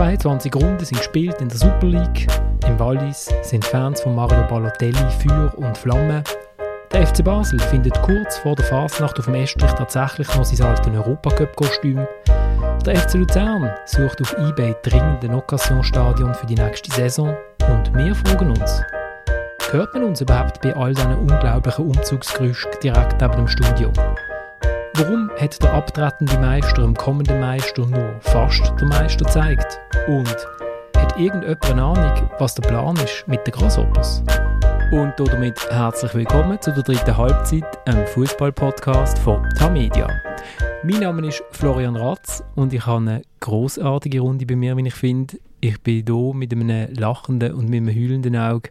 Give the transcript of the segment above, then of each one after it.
22 Runden sind gespielt in der Super League. Im Wallis sind Fans von Mario Balotelli Feuer und Flamme. Der FC Basel findet kurz vor der Fasnacht auf dem Estrich tatsächlich noch sein altes Europacup-Kostüm. Der FC Luzern sucht auf eBay dringend ein Occasion-Stadion für die nächste Saison. Und wir fragen uns, hört man uns überhaupt bei all diesen unglaublichen Umzugsgerüsten direkt neben dem Studio? Warum hat der abtretende Meister dem kommenden Meister nur fast der Meister gezeigt? Und hat irgendjemand eine Ahnung, was der Plan ist mit den Grasshoppers? Und damit herzlich willkommen zu der dritten Halbzeit, einem Fußball-Podcast von Tamedia. Mein Name ist Florian Ratz und ich habe eine großartige Runde bei mir, wie ich finde. Ich bin hier mit einem lachenden und mit einem heulenden Auge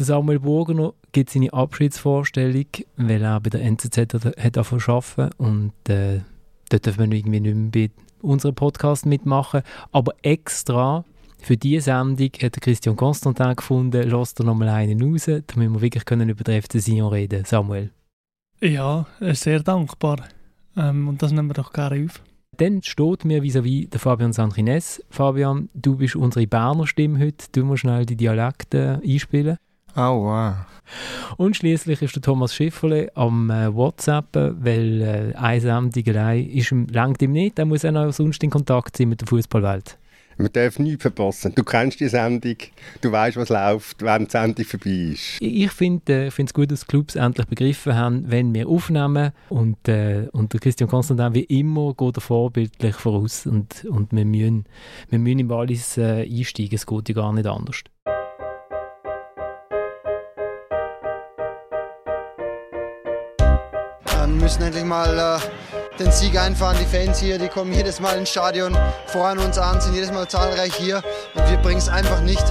der Samuel Burgener gibt seine Abschiedsvorstellung, weil er bei der NZZ hat arbeiten und äh, dort dürfen wir irgendwie nicht mehr bei unserem Podcast mitmachen. Aber extra für diese Sendung hat Christian Constantin gefunden, lasst er nochmal einen raus, damit wir wirklich können über den FC Sion reden Samuel. Ja, sehr dankbar. Ähm, und das nehmen wir doch gerne auf. Dann steht mir vis-à-vis -vis der Fabian Sanchines. Fabian, du bist unsere Berner Stimme heute. Du musst schnell die Dialekte einspielen. Oh, wow. Und schließlich ist der Thomas Schifferle am äh, WhatsApp, weil äh, eine Sendung allein ist ihm, langt ihm nicht. Er muss auch noch sonst in Kontakt sein mit der Fußballwelt. Man darf nichts verpassen. Du kennst die Sendung, du weißt, was läuft, wenn die Sendung vorbei ist. Ich finde es äh, gut, dass die Clubs endlich begriffen haben, wenn wir aufnehmen. Und, äh, und der Christian Constantin, wie immer, geht er vorbildlich voraus. Und, und wir, müssen, wir müssen im Wallis äh, einsteigen. Es geht ja gar nicht anders. Müssen endlich mal äh, den Sieg einfahren. Die Fans hier, die kommen jedes Mal ins Stadion, feuern uns an, sind jedes Mal zahlreich hier. Und wir bringen es einfach nicht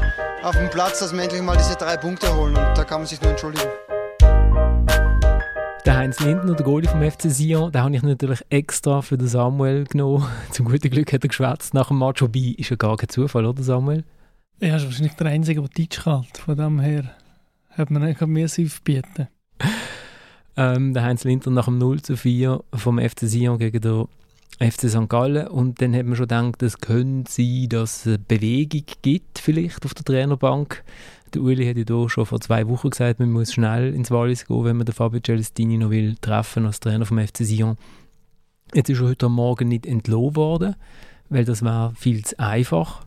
auf den Platz, dass wir endlich mal diese drei Punkte holen. Und da kann man sich nur entschuldigen. Der Heinz Lindner, der Goalie vom FC Sion, den habe ich natürlich extra für den Samuel genommen. Zum guten Glück hat er geschwätzt nach dem Match. Wobei, ist ja gar kein Zufall, oder Samuel? Ja, ist wahrscheinlich der Einzige, der Deutsch kann. Von dem her hat man eigentlich mehr aufbieten ähm, der Heinz Linter nach dem 0 zu 4 vom FC Sion gegen den FC St. Gallen und dann hat man schon gedacht, es könnte sein, dass es Bewegung gibt vielleicht auf der Trainerbank. Der Uli hat ja hier schon vor zwei Wochen gesagt, man muss schnell ins Wallis gehen, wenn man den Fabio Celestini noch will treffen als Trainer vom FC Sion. Jetzt ist er heute Morgen nicht entlohnt worden, weil das war viel zu einfach.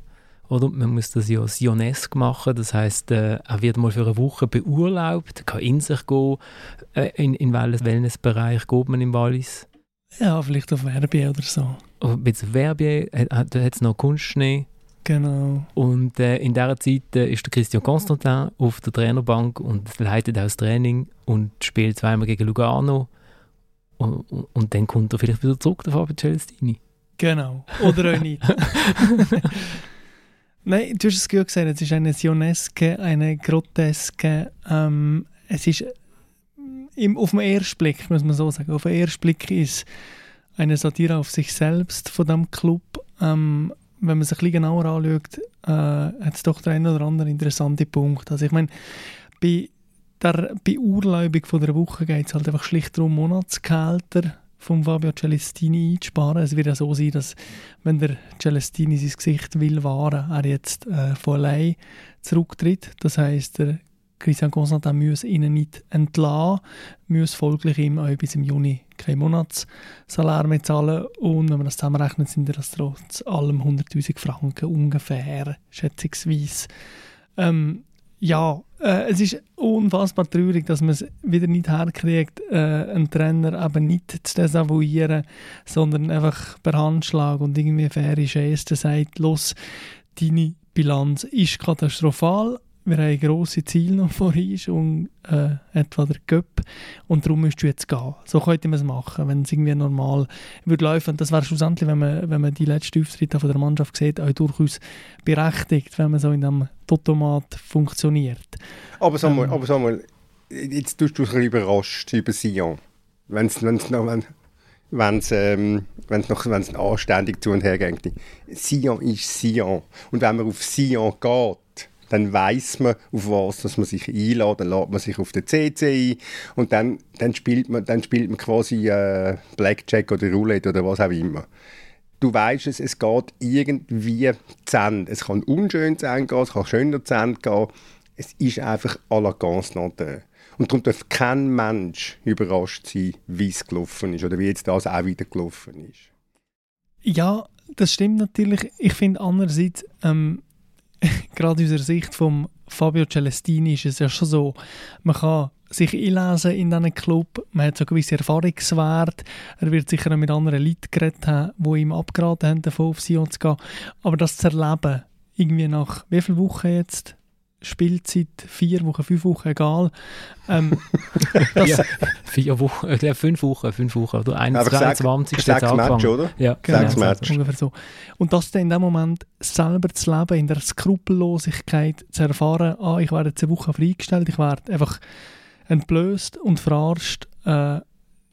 Oder? Man muss das ja sionesk machen, das heißt, äh, er wird mal für eine Woche beurlaubt, kann in sich gehen. Äh, in, in welchen Wellnessbereich geht man im Wallis? Ja, vielleicht auf Verbier oder so. Auf Verbier, da hat es noch Kunstschnee. Genau. Und äh, in dieser Zeit äh, ist der Christian Constantin auf der Trainerbank und leitet auch das Training und spielt zweimal gegen Lugano. Und, und, und dann kommt er vielleicht wieder zurück, der Fabio Celestini. Genau. Oder auch nicht. Nein, du hast es gut gesagt, es ist eine Sioneske, eine Groteske. Ähm, es ist im, auf den ersten Blick, muss man so sagen, auf den ersten Blick ist eine Satire auf sich selbst von diesem Club. Ähm, wenn man sich ein bisschen genauer anschaut, äh, hat es doch der ein oder andere interessante Punkt. Also ich meine, bei der Beurlaubung von der Woche geht es halt einfach schlicht darum, Monatsgehälter von Fabio Celestini einzusparen. Es wird ja so sein, dass wenn der Celestini sein Gesicht will wahren, er jetzt äh, von allein zurücktritt. Das heißt, der Christian Constantin muss ihnen nicht entlassen, muss folglich ihm auch bis im Juni kein Monatssalär mehr zahlen und wenn man das zusammenrechnet, sind das trotz allem 100'000 Franken ungefähr, schätzungsweise. Ähm, ja, äh, es ist unfassbar traurig, dass man es wieder nicht herkriegt, äh, einen Trainer eben nicht zu desavouieren, sondern einfach per Handschlag und irgendwie faire Geste sagt, los, deine Bilanz ist katastrophal, wir haben grosse Ziele noch vor uns und äh, etwa der Cup und darum musst du jetzt gehen. So könnte man es machen, wenn es irgendwie normal würde laufen. Das wäre schlussendlich, wenn man, wenn man die letzten Auftritte von der Mannschaft sieht, auch durchaus berechtigt, wenn man so in einem Totomat funktioniert. Aber Samuel, ähm, aber Samuel jetzt tust du dich überrascht über Sion. Wenn's, wenn's noch, wenn wenn es ähm, noch wenn's anständig zu und her geht. Sion ist Sion. Und wenn man auf Sion geht, dann weiß man, auf was dass man sich einlädt, dann lädt man sich auf den CC ein und dann, dann, spielt, man, dann spielt man quasi äh, Blackjack oder Roulette oder was auch immer. du weißt es, es geht irgendwie zu Ende. Es kann unschön zu Ende gehen, es kann schöner zu Ende gehen. Es ist einfach à la Constantin. Und darum darf kein Mensch überrascht sein, wie es gelaufen ist oder wie jetzt das auch wieder gelaufen ist. Ja, das stimmt natürlich. Ich finde andererseits, ähm, gerade aus der Sicht von Fabio Celestini ist es ja schon so, man kann sich einlesen in diesen Club, man hat so gewisse Erfahrungswerte, er wird sicher mit anderen Leuten geredet haben, die ihm abgeraten haben, davon auf Sion zu gehen, aber das zu erleben, irgendwie nach wie vielen Wochen jetzt? Spielzeit, vier Wochen, fünf Wochen, egal. Ähm, das, ja, vier Wochen, ich glaube fünf Wochen, fünf Wochen, oder 21. Sechs, sechs Match, oder? Ja, genau, sechs Match. Ungefähr so. Und das dann in dem Moment selber zu leben, in der Skrupellosigkeit zu erfahren, ah, ich werde jetzt eine Woche freigestellt, ich werde einfach entblößt und verarscht, äh,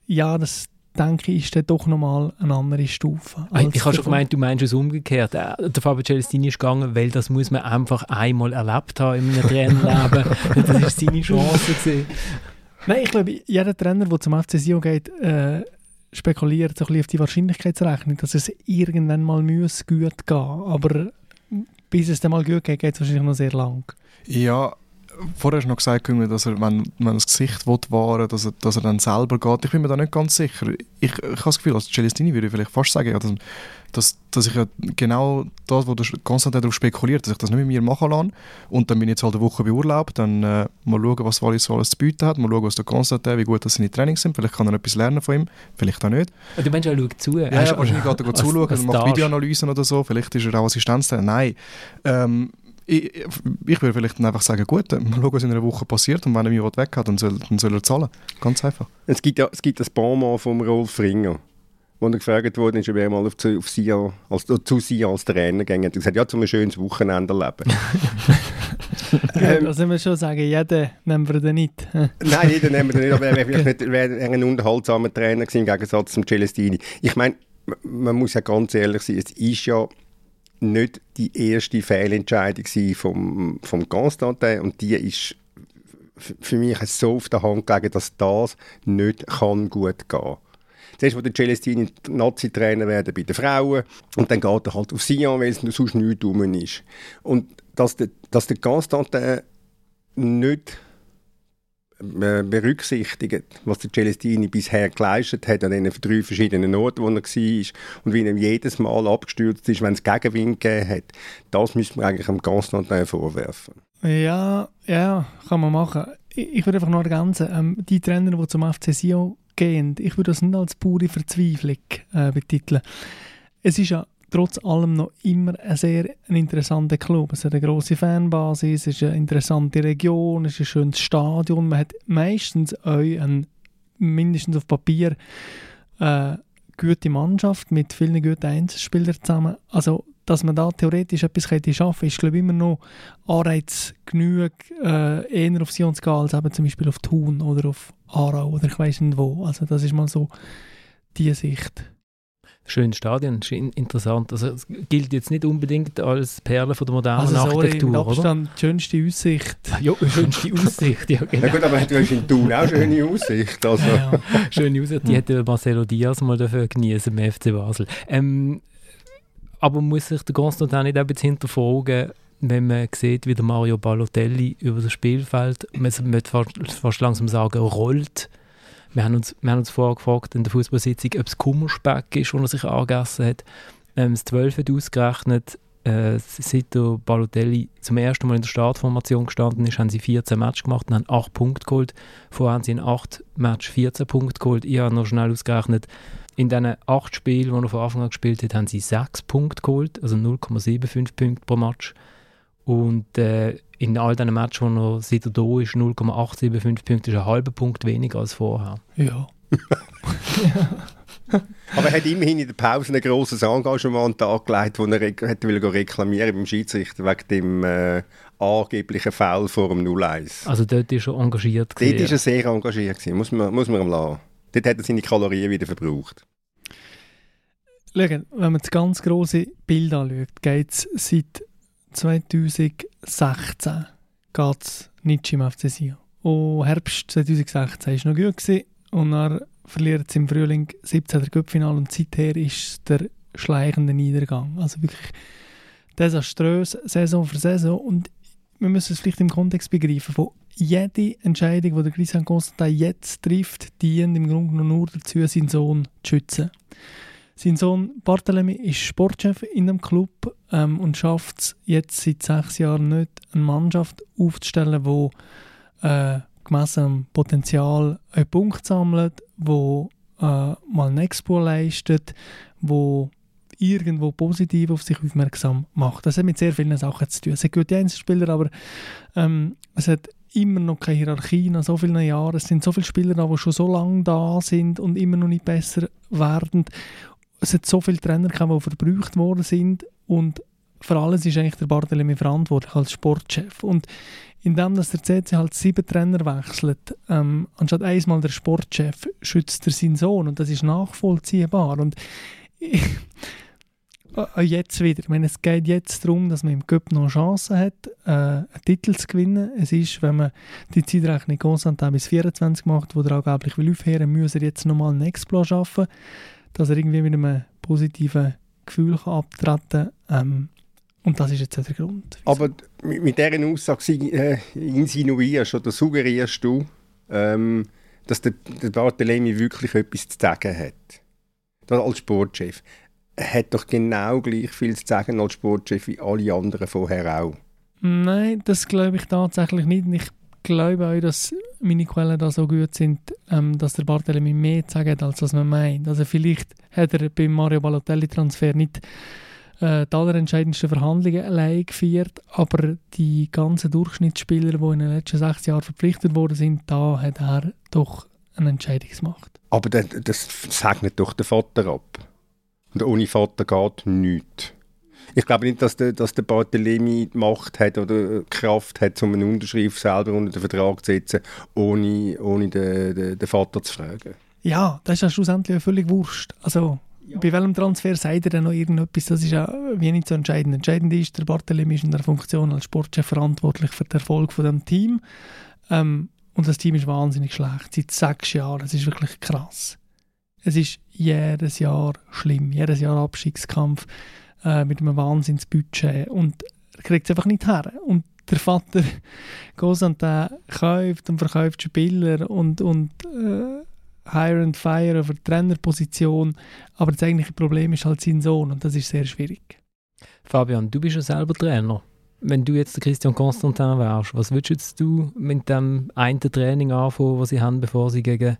ja, das, denke ich, ist dann doch nochmal eine andere Stufe. Ich habe schon gemeint, du meinst es umgekehrt. Äh, der Fabio Celestini ist gegangen, weil das muss man einfach einmal erlebt haben in einem Trainerleben. das war seine Chance. Gewesen. Nein, ich glaube, jeder Trainer, der zum FC Sion geht, äh, spekuliert so ein bisschen auf die Wahrscheinlichkeitsrechnung, dass es irgendwann mal muss gut gehen Aber bis es dann mal gut geht, geht es wahrscheinlich noch sehr lang. Ja, vorher hast du noch gesagt, dass er, wenn, wenn das Gesicht wahren dass er, dass er dann selber geht. Ich bin mir da nicht ganz sicher. Ich, ich habe das Gefühl, als Celestini würde ich vielleicht fast sagen, ja, dass, dass, dass ich ja genau das, wo der Konstantin darauf spekuliert, dass ich das nicht mit mir machen lasse und dann bin ich jetzt halt eine Woche beurlaubt, dann äh, mal schauen, was Wallis so alles zu bieten hat, mal schauen, was der Konstantin, wie gut das seine Trainings sind, vielleicht kann er etwas lernen von ihm, vielleicht auch nicht. Du meinst, er schaut zu? Ja, ja wahrscheinlich geht er zuschauen, macht Videoanalysen oder so, vielleicht ist er auch Assistenztrainer. Nein, ähm, ich, ich würde vielleicht einfach sagen, gut, mal schauen, was in einer Woche passiert und wenn er mich weg hat, dann soll, dann soll er zahlen. Ganz einfach. Es gibt, ja, es gibt das Bonmot vom Rolf Ringer, wo er gefragt wurde, ob er mal auf, zu, auf Sia, als, zu Sia als Trainer ging. Er hat gesagt, ja, zu einem schönes Wochenende leben. ähm, also wir schon sagen, jeden nehmen wir den nicht. Nein, jeden nehmen wir nicht, aber er wäre wär ein unterhaltsamer Trainer gewesen, im Gegensatz zum Celestini. Ich meine, man muss ja ganz ehrlich sein, es ist ja nicht die erste Fehlentscheidung vom, vom Constantin und die ist für mich so auf der Hand gelegen, dass das nicht kann gut gehen kann. Zuerst wo der Celestini Nazi-Trainer werden bei den Frauen und dann geht er halt auf Sion, weil es sonst nichts rum ist. Und dass der, dass der Constantin nicht äh, berücksichtigt, was der Celestini bisher geleistet hat an den drei verschiedenen Orten, wo er war und wie er jedes Mal abgestürzt ist, wenn es Gegenwind gegeben hat. Das müsste man eigentlich am Constantin vorwerfen. Ja, ja, kann man machen. Ich, ich würde einfach noch ergänzen, ähm, die Trainer, die zum FC Sion gehen, ich würde das nicht als pure Verzweiflung äh, betiteln. Es ist ja trotz allem noch immer ein sehr interessanter Club. Es hat eine grosse Fanbasis, es ist eine interessante Region, es ist ein schönes Stadion. Man hat meistens auch ein, mindestens auf Papier äh, gute Mannschaft mit vielen guten Einzelspielern zusammen. Also, dass man da theoretisch etwas schaffen könnte, ist glaube ich immer noch Anreiz genug, äh, eher auf Sion zu gehen, als eben zum Beispiel auf Thun oder auf Aarau oder ich weiß nicht wo. Also das ist mal so die Sicht schönes Stadion, ist interessant. Also es gilt jetzt nicht unbedingt als Perle von der modernen also, Architektur, sorry, Abstand, die schönste Aussicht. Ja, schönste Aussicht, ja genau. Ja gut, aber du hast in Thun auch schöne Aussicht. Also. Ja, ja. Schöne Aussicht, die hätte Marcelo Diaz mal dafür genießen beim FC Basel. Ähm, aber muss sich der Konstantin nicht ein bisschen hinterfragen, wenn man sieht, wie der Mario Balotelli über das Spielfeld, man möchte fast langsam sagen, rollt, wir haben uns, wir haben uns vorher gefragt in der Fußballsitzung, ob es Kummerspeck ist, den er sich angegessen hat. Ähm, das 12 hat ausgerechnet, äh, seit der Balotelli zum ersten Mal in der Startformation gestanden ist, haben sie 14 Matches gemacht und haben 8 Punkte geholt. Vorher haben sie in 8 Matches 14 Punkte geholt. Ich habe noch schnell ausgerechnet, in diesen 8 Spielen, die er von Anfang an gespielt hat, haben sie 6 Punkte geholt, also 0,75 Punkte pro Match. Und äh, in all diesen Matches, wo er seit er da ist, 0,875 Punkte, ist ein halber Punkt weniger als vorher. Ja. Aber er hat immerhin in der Pause ein grosses Engagement an den Tag gelegt, wo er hätte reklamieren beim Schiedsrichter wegen dem äh, angeblichen Foul vor dem 0-1. Also dort ist er engagiert. Dort war er sehr engagiert, gewesen. muss man, muss man ihm lassen. Dort hat er seine Kalorien wieder verbraucht. Schauen, wenn man das ganz große Bild anschaut, geht es seit 2016 geht es nicht im FC Sion. Und Herbst 2016 war noch gut gewesen, und dann verliert es im Frühling 17. Cup-Final und seither ist der schleichender Niedergang. Also wirklich desaströs, Saison für Saison. Und wir müssen es vielleicht im Kontext begreifen, von jede Entscheidung, die der Christian Constantin jetzt trifft, dient im Grunde genommen nur dazu, seinen Sohn zu schützen. Sein Sohn Barthélemy ist Sportchef in dem Club ähm, und schafft es jetzt seit sechs Jahren nicht, eine Mannschaft aufzustellen, die äh, gemessen am Potenzial einen Punkt sammelt, wo äh, mal einen Expo leistet, wo irgendwo positiv auf sich aufmerksam macht. Das hat mit sehr vielen Sachen zu tun. Es hat gute Einzelspieler, aber ähm, es hat immer noch keine Hierarchie nach so vielen Jahren. Es sind so viele Spieler da, die schon so lange da sind und immer noch nicht besser werden es hat so viele Trainer gehabt, die verbraucht worden sind und für alles ist eigentlich der Barthelemy verantwortlich als Sportchef. Und indem dass der CC halt sieben Trainer wechselt, ähm, anstatt einmal der Sportchef, schützt er seinen Sohn und das ist nachvollziehbar. Und ich, jetzt wieder. Ich meine, es geht jetzt darum, dass man im Cup noch Chancen hat, äh, einen Titel zu gewinnen. Es ist, wenn man die Zeitrechnung Constantin bis 24 macht, wo er angeblich will aufhören, muss er jetzt nochmal einen Exploit schaffen dass er irgendwie mit einem positiven Gefühl kann abtreten kann. Ähm, und das ist jetzt auch der Grund. Wieso. Aber mit, mit dieser Aussage äh, insinuierst oder suggerierst du, ähm, dass der, der Barthelemy wirklich etwas zu sagen hat. Das als Sportchef. Er hat doch genau gleich viel zu sagen als Sportchef wie alle anderen vorher auch. Nein, das glaube ich tatsächlich nicht. Ich glaube auch, dass meine Quellen da so gut sind, ähm, dass der Barthelemy mehr zu sagen hat, als was man meint. Also vielleicht hat er beim Mario Balotelli-Transfer nicht äh, die allerentscheidendsten Verhandlungen allein geführt, aber die ganzen Durchschnittsspieler, die in den letzten sechs Jahren verpflichtet worden sind, da hat er doch eine Entscheidungsmacht. Aber das, das segnet doch der Vater ab. Und ohne Vater geht nichts. Ich glaube nicht, dass der, dass der Barthelemy die Macht hat oder Kraft hat, um eine Unterschrift selber unter den Vertrag zu setzen, ohne, ohne den, den, den Vater zu fragen. Ja, das ist ja schlussendlich völlig wurscht. Also, ja. bei welchem Transfer sagt er denn noch irgendetwas? Das ist ja wie nicht so entscheidend. Entscheidend ist, der Barthelemy ist in der Funktion als Sportchef verantwortlich für den Erfolg von dem Team. Ähm, und das Team ist wahnsinnig schlecht. Seit sechs Jahren. Das ist wirklich krass. Es ist jedes Jahr schlimm. Jedes Jahr Abstiegskampf äh, mit einem Wahnsinnsbudget und er kriegt es einfach nicht her. Und der Vater geht und der kauft und verkauft Spieler und, und äh, hire and fire auf der Trainerposition, aber das eigentliche Problem ist halt sein Sohn und das ist sehr schwierig. Fabian, du bist ja selber Trainer. Wenn du jetzt der Christian Constantin wärst, was würdest du mit dem einen Training anfangen, was sie haben, bevor sie gegen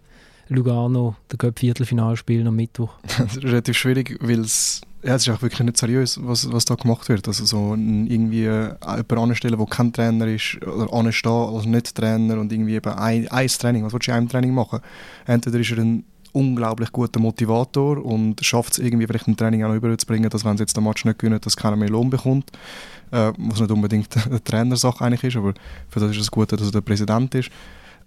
Lugano der Cup-Viertelfinal spielen am Mittwoch? Das ist relativ schwierig, weil es ja, es ist auch wirklich nicht seriös, was, was da gemacht wird. Also so irgendwie äh, jemanden anstellen, der kein Trainer ist, oder anstehen als Nicht-Trainer und irgendwie eben ein, ein Training, was willst du in einem Training machen? Entweder ist er ein unglaublich guter Motivator und schafft es irgendwie vielleicht ein Training auch noch überzubringen, dass wenn sie jetzt den Match nicht gewinnen, dass keiner mehr Lohn bekommt. Äh, was nicht unbedingt eine Trainersache eigentlich ist, aber für das ist es gut, dass er der Präsident ist.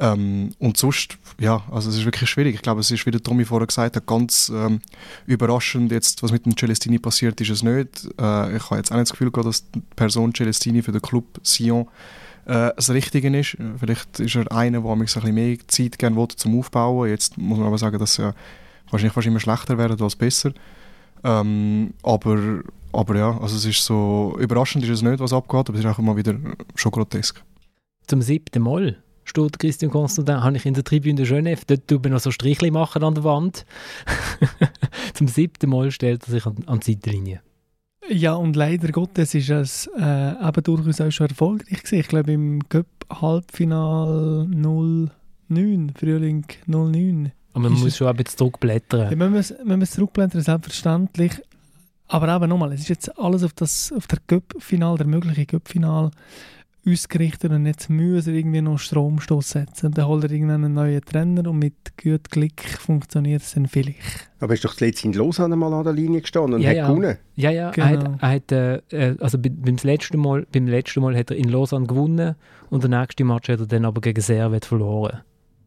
Ähm, und sonst, ja, also es ist wirklich schwierig. Ich glaube, es ist, wie der Tommy vorher gesagt hat, ganz ähm, überraschend jetzt, was mit dem Celestini passiert, ist es nicht. Äh, ich habe jetzt auch nicht das Gefühl gehabt, dass die Person Celestini für den Club Sion äh, das Richtige ist. Vielleicht ist er einer, der mich ein bisschen mehr Zeit gerne will zum Aufbauen. Jetzt muss man aber sagen, dass er wahrscheinlich fast immer schlechter werden als besser. Ähm, aber, aber ja, also es ist so, überraschend ist es nicht, was abgeht, aber es ist auch immer wieder schon grotesk. Zum siebten Mal steht Christian Constantin, habe ich in der Tribüne Genève, dort tut man noch so Strichli machen an der Wand. Zum siebten Mal stellt er sich an, an die Seitenlinie. Ja, und leider Gottes ist es äh, eben durchaus auch schon erfolgreich gewesen. Ich glaube, im Cup-Halbfinal 09, Frühling 09. Aber man muss schon ein bisschen zurückblättern. Ja, man, muss, man muss zurückblättern, selbstverständlich. Aber eben nochmal, es ist jetzt alles auf das auf der Cup-Final, der mögliche Cup-Final ausgerichtet und jetzt müssen irgendwie noch Stromstoß setzen. Dann holt er irgendeinen neuen Trainer und mit gutem Glück funktioniert es dann vielleicht. Aber ist doch letztes in Lausanne mal an der Linie gestanden und ja, hat ja. gewonnen. Ja, ja, genau. er hat, er hat äh, also beim letzten, Mal, beim letzten Mal hat er in Lausanne gewonnen und der nächste Match hat er dann aber gegen Servet verloren.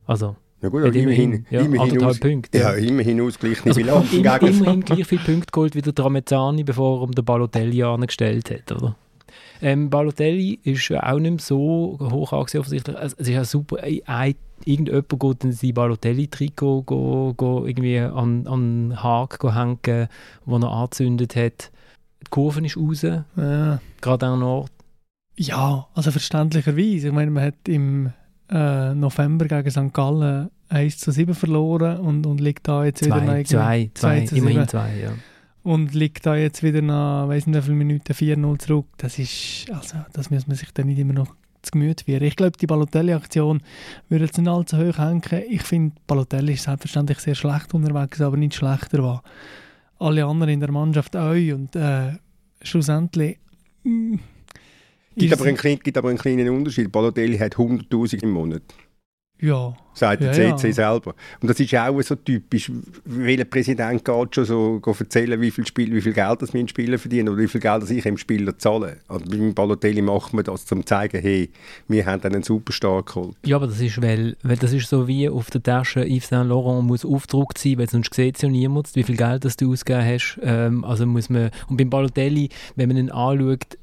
Also ja gut, aber immerhin, ja, immerhin, aus, Punkte. Ja, immerhin ausgleichende also, Bilanz. Immer, immerhin gleich viele Punkte geholt wie der Tramezzani, bevor er um den Balotelli angestellt hat, oder? Ähm, Balotelli ist auch nicht mehr so hoch angesehen offensichtlich. Es ist ja super, ein irgendjemand geht dann sein Balotelli-Trikot go, go irgendwie an, an den Haken hängen, wo er angezündet hat. Die Kurve ist raus, Ja. gerade an Ort. Ja, also verständlicherweise. Ich meine, man hat im äh, November gegen St. Gallen 1 zu 7 verloren und, und liegt da jetzt wieder Zwei, zwei, zwei, zu immerhin sieben. zwei, ja. Und liegt da jetzt wieder nach, weiß nicht wie viele Minuten, 4-0 zurück. Das ist, also, das muss man sich dann nicht immer noch zu Gemüt führen. Ich glaube, die Balotelli-Aktion würde jetzt nicht allzu hoch hängen. Ich finde, Balotelli ist selbstverständlich sehr schlecht unterwegs, aber nicht schlechter war. Alle anderen in der Mannschaft auch und äh, schlussendlich mm, Gibt aber, einen, gibt aber einen kleinen Unterschied. Balotelli hat 100'000 im Monat. Ja, sagt der Ja, CC ja. selber. Und das ist auch so typisch. Welcher Präsident geht schon so go erzählen, wie viel, Spiel, wie viel Geld das mein Spieler verdienen oder wie viel Geld das ich dem Spieler zahle? Also beim Balotelli macht man das, um zu zeigen, hey, wir haben einen Superstar geholt. Ja, aber das ist, weil, weil das ist so wie auf der Tasche Yves Saint Laurent muss aufgedruckt sein, weil sonst sieht es ja niemand, wie viel Geld das du ausgegeben hast. Ähm, also muss man, und beim Balotelli, wenn man ihn anschaut,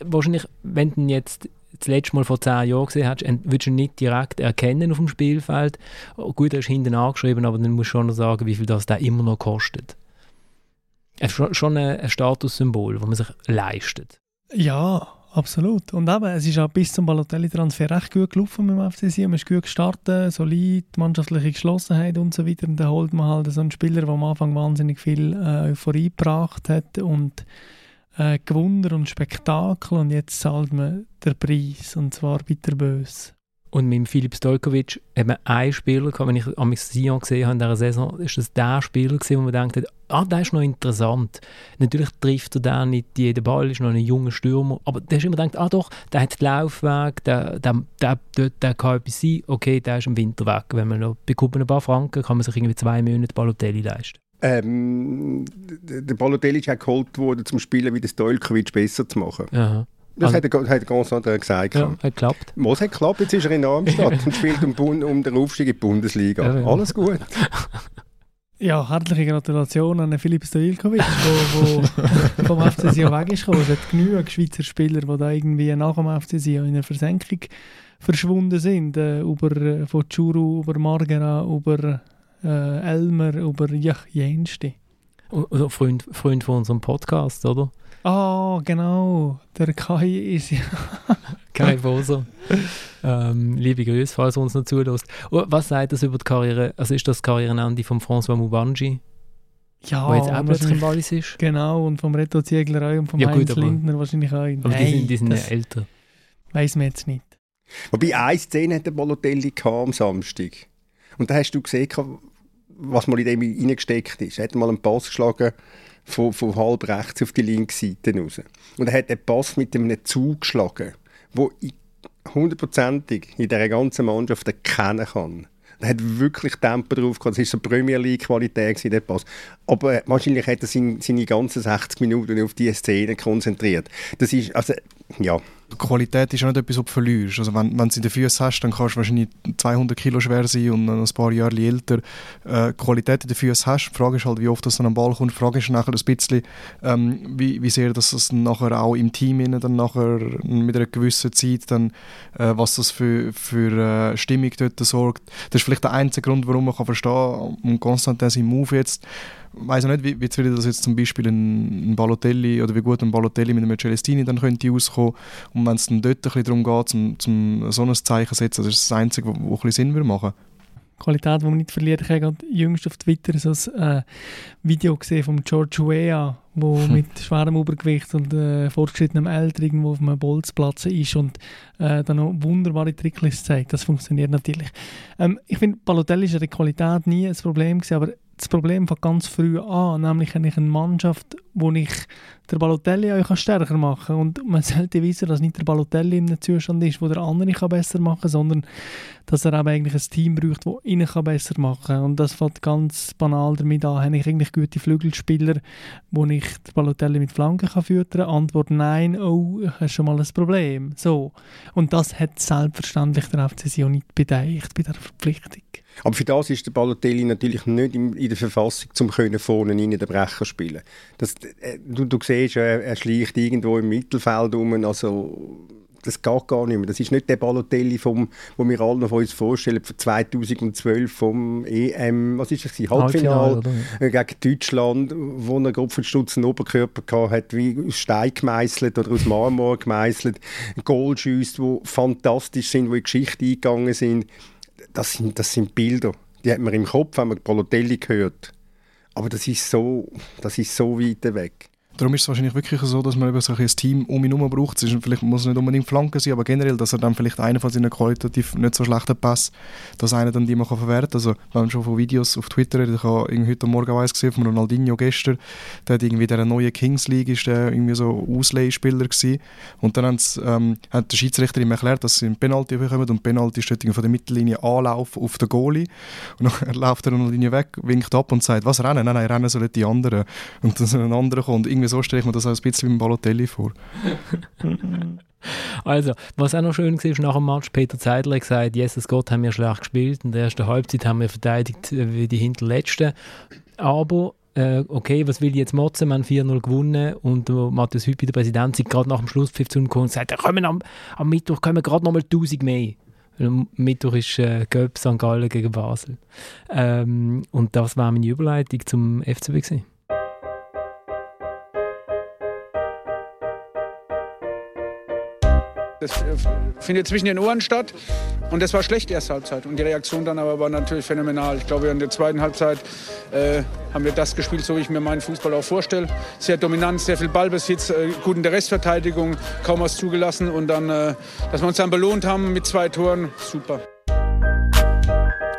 wahrscheinlich, wenn du jetzt das letzte Mal vor zehn Jahren gesehen hast, würdest du ihn nicht direkt erkennen auf dem Spielfeld. Oh, Gut, er ist hinten angeschrieben, aber dann musst du schon noch sagen, wie viel das da immer noch kostet. Schon- ein, Statussymbol, das man sich leistet. Ja, absolut. Und eben, es ist auch bis zum Balotelli-Transfer recht gut gelaufen mit dem FC Sion. Man ist gut gestartet, solid, mannschaftliche Geschlossenheit und so weiter. Und dann holt man halt so einen Spieler, der am Anfang wahnsinnig viel äh, Euphorie gebracht hat und äh, Gewunder und Spektakel. Und jetzt zahlt man den Preis, und zwar bitterbös. Und mit Filip Stojkovic hat man einen Spieler gehabt, wenn ich am Sion gesehen habe in dieser Saison, ist das der Spieler gewesen, wo man denkt, ah, der ist noch interessant. Natürlich trifft er den nicht jeden Ball, ist noch ein junger Stürmer, aber der ist immer gedacht, ah doch, der hat den Laufweg, der, der, der, der, der kann etwas sein, okay, der ist im Winter weg. Wenn man noch bekommt ein paar Franken, kann man sich irgendwie zwei Monate Balotelli leisten. Ähm, der der Balotelli ist auch geholt worden, zum Spielen wie der Stojkovic besser zu machen. Aha. Das Also- hat er, hat er ganz andere gesagt. Ja, hat geklappt. Was hat geklappt? Jetzt ist er in Darmstadt und spielt um, Bund- um den Aufstieg in die Bundesliga. Ja, ja. Alles gut. Ja, herzliche Gratulation an den Filip Stojkovic, der vom FC Sion weg ist. Es hat genügend Schweizer Spieler, die da irgendwie nach dem FC Sion in einer Versenkung verschwunden sind. Äh, über, äh, von Churu, über Margera, über äh, Elmer, über ja, jenste. Also Freund, Freund von unserem Podcast, oder? Ah, genau. Der Kai ist ja... Kai Boser. ähm, liebe Grüße, falls er uns noch zulässt. Oh, was sagt das über die Karriere? Also ist das Karrierenende von François Mubanji, Ja, der jetzt auch plötzlich im Wallis ist? Genau, und vom Reto Ziegler auch und vom Ja, gut, Heinz aber- Lindner wahrscheinlich auch. Aber die Nein, sind, die sind ja älter. weiss man jetzt nicht. Wobei, eine Szene hat der Balotelli am Samstag. Und da hast du gesehen, was mal in dem reingesteckt ist. Er hat mal einen Pass geschlagen von, von halb rechts auf die linke Seite raus. Und er hat den Pass mit einem Zug geschlagen, wo hundertprozentig in dieser ganzen Mannschaft erkennen kann. Er hat wirklich Tempo drauf gehabt. Das war so Premier League-Qualität, der Pass. Aber wahrscheinlich hat er seine, seine ganzen 60 Minuten auf diese Szene konzentriert. Das ist, also, ja. Qualität ist auch nicht etwas, was du verlierst. Also wenn, wenn du es in den Füßen hast, dann kannst du wahrscheinlich 200 Kilo schwer sein und ein paar Jahre älter. Äh, Qualität in den Füßen hast. Die Frage ist halt, wie oft das dann am Ball kommt. Die Frage ist nachher ein bisschen, ähm, wie, wie sehr das nachher auch im Team dann nachher mit einer gewissen Zeit dann, äh, was das für, für äh, Stimmung dort sorgt. Das ist vielleicht der einzige Grund, warum man kann verstehen und Konstantin sein Move jetzt weiß nicht, wie, wie würde das jetzt zum Beispiel ein, ein Balotelli oder wie gut ein Balotelli mit einem Celestini dann könnte auskommen und wenn es dann dort ein bisschen darum geht, zum, zum so ein Zeichen zu setzen, das ist das Einzige, was ein bisschen Sinn würde machen. Qualität, die man nicht verliert. Ich habe gerade jüngst auf Twitter so ein äh, Video gesehen von George Weah, wo Hm. mit schwerem Übergewicht und äh, fortgeschrittenem Alter irgendwo auf einem Bolzplatz ist und äh, dann noch wunderbare Tricks zeigt. Das funktioniert natürlich. Ähm, ich finde, Balotelli ist ja die Qualität nie ein Problem gewesen, aber das Problem fängt ganz früh an, nämlich habe ich eine Mannschaft, wo ich der Balotelli auch stärker machen kann und man sollte wissen, dass nicht der Balotelli in einem Zustand ist, wo der andere kann besser machen kann, sondern dass er eben eigentlich ein Team braucht, das ihn kann besser machen kann. Und das fängt ganz banal damit an, habe ich eigentlich gute Flügelspieler, wo ich den Balotelli mit Flanken kann füttern? Antwort nein, oh, ich habe schon mal ein Problem. So. Und das hat selbstverständlich der FC Sion nicht bedeicht bei der Verpflichtung. Aber für das ist der Balotelli natürlich nicht in, in der Verfassung, um vorne rein den Brecher zu spielen. Das, äh, du, du siehst, er, er schleicht irgendwo im Mittelfeld um, also das geht gar nicht mehr. Das ist nicht der Balotelli, vom, wo wir alle noch uns vorstellen, von 2012 vom EM, was ist das, Halbfinale gegen Deutschland, wo er Kopfenstutzen Oberkörper hatte, wie aus Stein gemeißelt oder aus Marmor gemeißelt, Goalschüsse, die fantastisch sind, die in die Geschichte eingegangen sind. Das sind, das sind Bilder, die hat man im Kopf, wenn man Balotelli hört. Aber das ist so, das ist so weit weg. Darum ist es wahrscheinlich wirklich so, dass man eben so ein Team um ihn herum braucht. Es ist, vielleicht muss es nicht unbedingt Flanken sein, aber generell, dass er dann vielleicht einen von seinen qualitativ nicht so schlechten Pass, dass einer dann die man verwerten kann. Also, wenn man schon von Videos auf Twitter redet, ich habe heute Morgen weiss gesehen von Ronaldinho gestern, der hat irgendwie der neue Kings League ist der irgendwie so Ausleihspieler gewesen. Und dann ähm, hat der Schiedsrichter ihm erklärt, dass sie einen Penalty bekommen und Penalty steht von der Mittellinie Anlauf auf den Goalie. Und dann läuft der Ronaldinho weg, winkt ab und sagt, was rennen? Nein, nein, rennen sollen die anderen. Und dann ein anderer kommt irgendwie so stelle ich mir das auch ein bisschen wie ein Balotelli vor. also, was auch noch schön war, nach dem Match, Peter Zeidler hat gesagt, Jesus Gott, haben wir schlecht gespielt. In der ersten Halbzeit haben wir verteidigt äh, wie die Hinterletzten. Aber äh, okay, was will ich jetzt motzen? Wir haben 4-0 gewonnen und Matthias Hüppi, der Präsident, sind gerade nach dem Schlusspfiff zu und sagt, kommen am, am Mittwoch kommen gerade nochmal 1000 mehr. Am Mittwoch ist äh, Göpp St. Gallen gegen Basel. Ähm, und das war meine Überleitung zum FCB. Gewesen. Das äh, findet zwischen den Ohren statt. Und das war schlecht, die erste Halbzeit. Und die Reaktion dann aber war natürlich phänomenal. Ich glaube, in der zweiten Halbzeit äh, haben wir das gespielt, so wie ich mir meinen Fußball auch vorstelle. Sehr dominant, sehr viel Ballbesitz, äh, gut in der Restverteidigung, kaum was zugelassen. Und dann, äh, dass wir uns dann belohnt haben mit zwei Toren, super.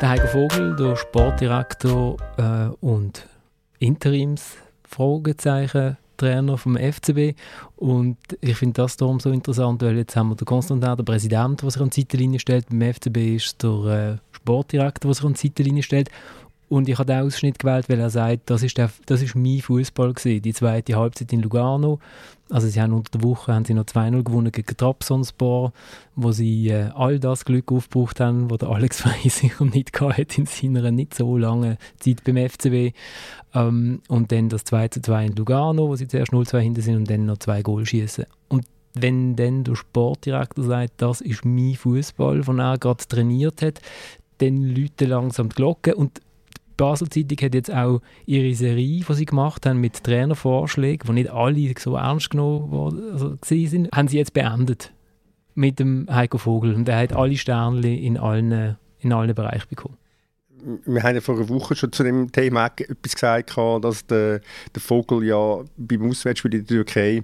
Der Heiko Vogel, der Sportdirektor äh, und Interims Fragezeichen Trainer vom FCB und ich finde das darum so interessant, weil jetzt haben wir den Konstantin, der Präsident, der sich an die Seitenlinie stellt, beim FCB ist der äh, Sportdirektor, der sich an die Seitenlinie stellt. Und ich habe den Ausschnitt gewählt, weil er sagt, das ist, der, das ist mein Fußball die zweite Halbzeit in Lugano. Also sie haben unter der Woche haben sie noch 2-0 gewonnen gegen Trabzonspor, wo sie äh, all das Glück aufgebraucht haben, wo der Alex Frey sicher nicht hatte in seiner nicht so langen Zeit beim FCB. Ähm, und dann das 2-2 in Lugano, wo sie zuerst 0-2 hinten sind und dann noch zwei Goal schießen. Und wenn dann der Sportdirektor sagt, das ist mein Fußball, den er gerade trainiert hat, dann läuten langsam die Glocken und Basel Zeitung hat jetzt auch ihre Serie, die sie gemacht haben mit Trainervorschlägen, die nicht alle so ernst genommen worden, also sind, haben sie jetzt beendet mit dem Heiko Vogel und er hat alle Sterne in allen, in allen Bereichen bekommen. Wir haben ja vor einer Woche schon zu dem Thema etwas gesagt, dass der, der Vogel ja beim Auswärtsspiel in der Türkei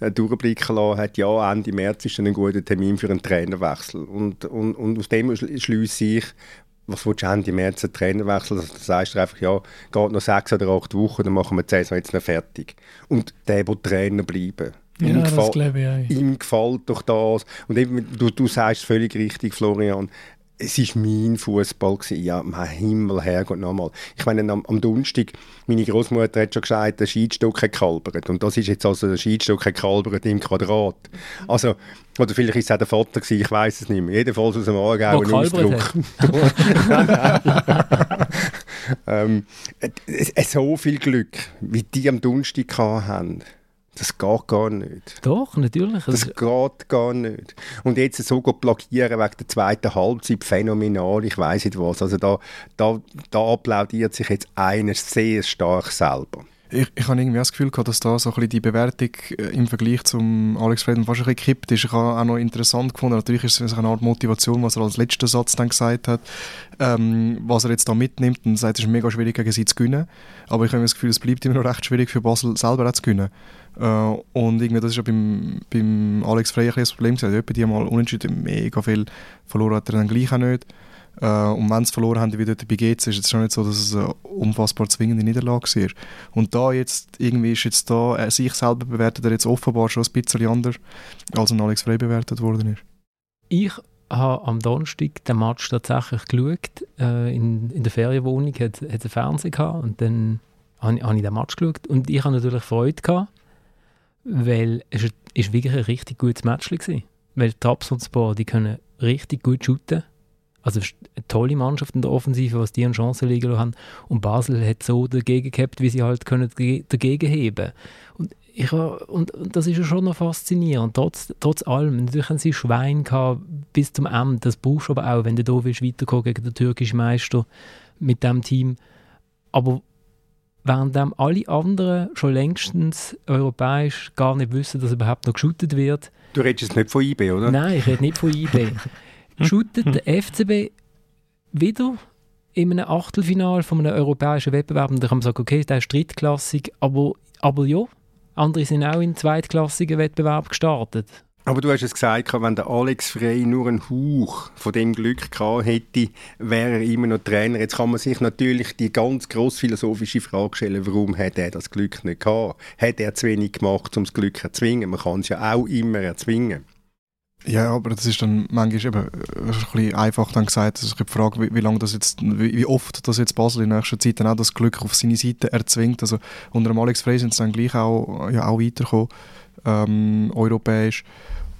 äh, durchblicken lassen hat, ja, Ende März ist ein guter Termin für einen Trainerwechsel. Und, und, und aus dem schließe ich, was willst du Ende März einen Trainerwechsel? Also, du sagst einfach, ja, geht noch sechs oder acht Wochen, dann machen wir die Saison jetzt noch fertig. Und der will Trainer bleiben. Ja, ihm, gefall, ihm gefällt doch das. Und eben, du, du sagst völlig richtig, Florian, es ist mein Fußball Ja, mein Himmel, Herrgott, nochmal. Ich meine, am, am Donnerstag, meine Großmutter hat schon gesagt, der Scheidstock hat kalbert. Und das ist jetzt also der Scheidstock hat kalbert im Quadrat. Also, oder vielleicht ist es auch der Vater gewesen, ich weiß es nicht mehr. Jedenfalls aus dem Aargau ein Ausdruck. ähm, so viel Glück, wie die am Donnerstag hatten das geht gar nicht. Doch, natürlich. Das geht gar nicht. Und jetzt so plagieren wegen der zweiten Halbzeit, phänomenal, ich weiß nicht was. Also da, da, da applaudiert sich jetzt einer sehr stark selber. Ich, ich habe irgendwie das Gefühl gehabt, dass da so ein bisschen die Bewertung äh, im Vergleich zum Alex Friedman fast ein bisschen gekippt ist. Ich habe auch noch interessant gefunden, natürlich ist es eine Art Motivation, was er als letzten Satz dann gesagt hat, ähm, was er jetzt da mitnimmt und sagt, es ist mega schwierig gegen sie zu gewinnen. Aber ich habe das Gefühl, es bleibt immer noch recht schwierig für Basel selber auch zu gewinnen. Äh, und irgendwie, das ist ja beim, beim Alex Frey ein das Problem gewesen. Er hat die mal unentschieden mega viel verloren hat er dann gleich auch nicht. Äh, und wenn sie verloren haben, wie dort bei GC, ist es schon nicht so, dass es eine unfassbar zwingende Niederlage war. Und da jetzt, irgendwie ist jetzt da, er sich selber bewertet er jetzt offenbar schon ein bisschen anders, als ein Alex Frey bewertet worden ist. Ich habe am Donnerstag den Match tatsächlich geschaut. Äh, in, in der Ferienwohnung hat, es einen Fernseher und dann habe, habe ich den Match geschaut. Und ich habe natürlich Freude gehabt, weil es ist wirklich ein richtig gutes Match war. Weil Trabzonspor, die können richtig gut shooten. Also eine tolle Mannschaft in der Offensive, was die an Chancen liegen haben. Und Basel hat so dagegen gehabt, wie sie halt können dagegen heben. Und ich, und, und das ist ja schon noch faszinierend. Trotz, trotz allem, natürlich haben sie Schwein gehabt bis zum Ende. Das brauchst du aber auch, wenn du da willst, weiterkommen gegen den türkischen Meister mit dem Team. Aber während alle anderen schon längstens europäisch gar nicht wissen, dass überhaupt noch geschootet wird. Du redest jetzt nicht von IB, oder? Nein, ich rede nicht von IB. shootet der FCB wieder in einem Achtelfinal von einem europäischen Wettbewerb und dann kann man sagen, okay, der ist drittklassig, aber, aber ja, andere sind auch in zweitklassigen Wettbewerb gestartet. Aber du hast es gesagt, wenn der Alex Frey nur einen Hauch von dem Glück gehabt hätte, wäre er immer noch Trainer. Jetzt kann man sich natürlich die ganz gross philosophische Frage stellen, warum hat er das Glück nicht gehabt? Hat er zu wenig gemacht, um das Glück zu erzwingen? Man kann es ja auch immer erzwingen. Ja, aber das ist dann manchmal eben äh, ein bisschen einfach dann gesagt. Also ich die Frage, wie, wie lange das jetzt, wie, wie, oft das jetzt Basel in nächster Zeit dann auch das Glück auf seine Seite erzwingt. Also unter dem Alex Frey sind sie dann gleich auch, ja, auch weitergekommen, ähm, europäisch.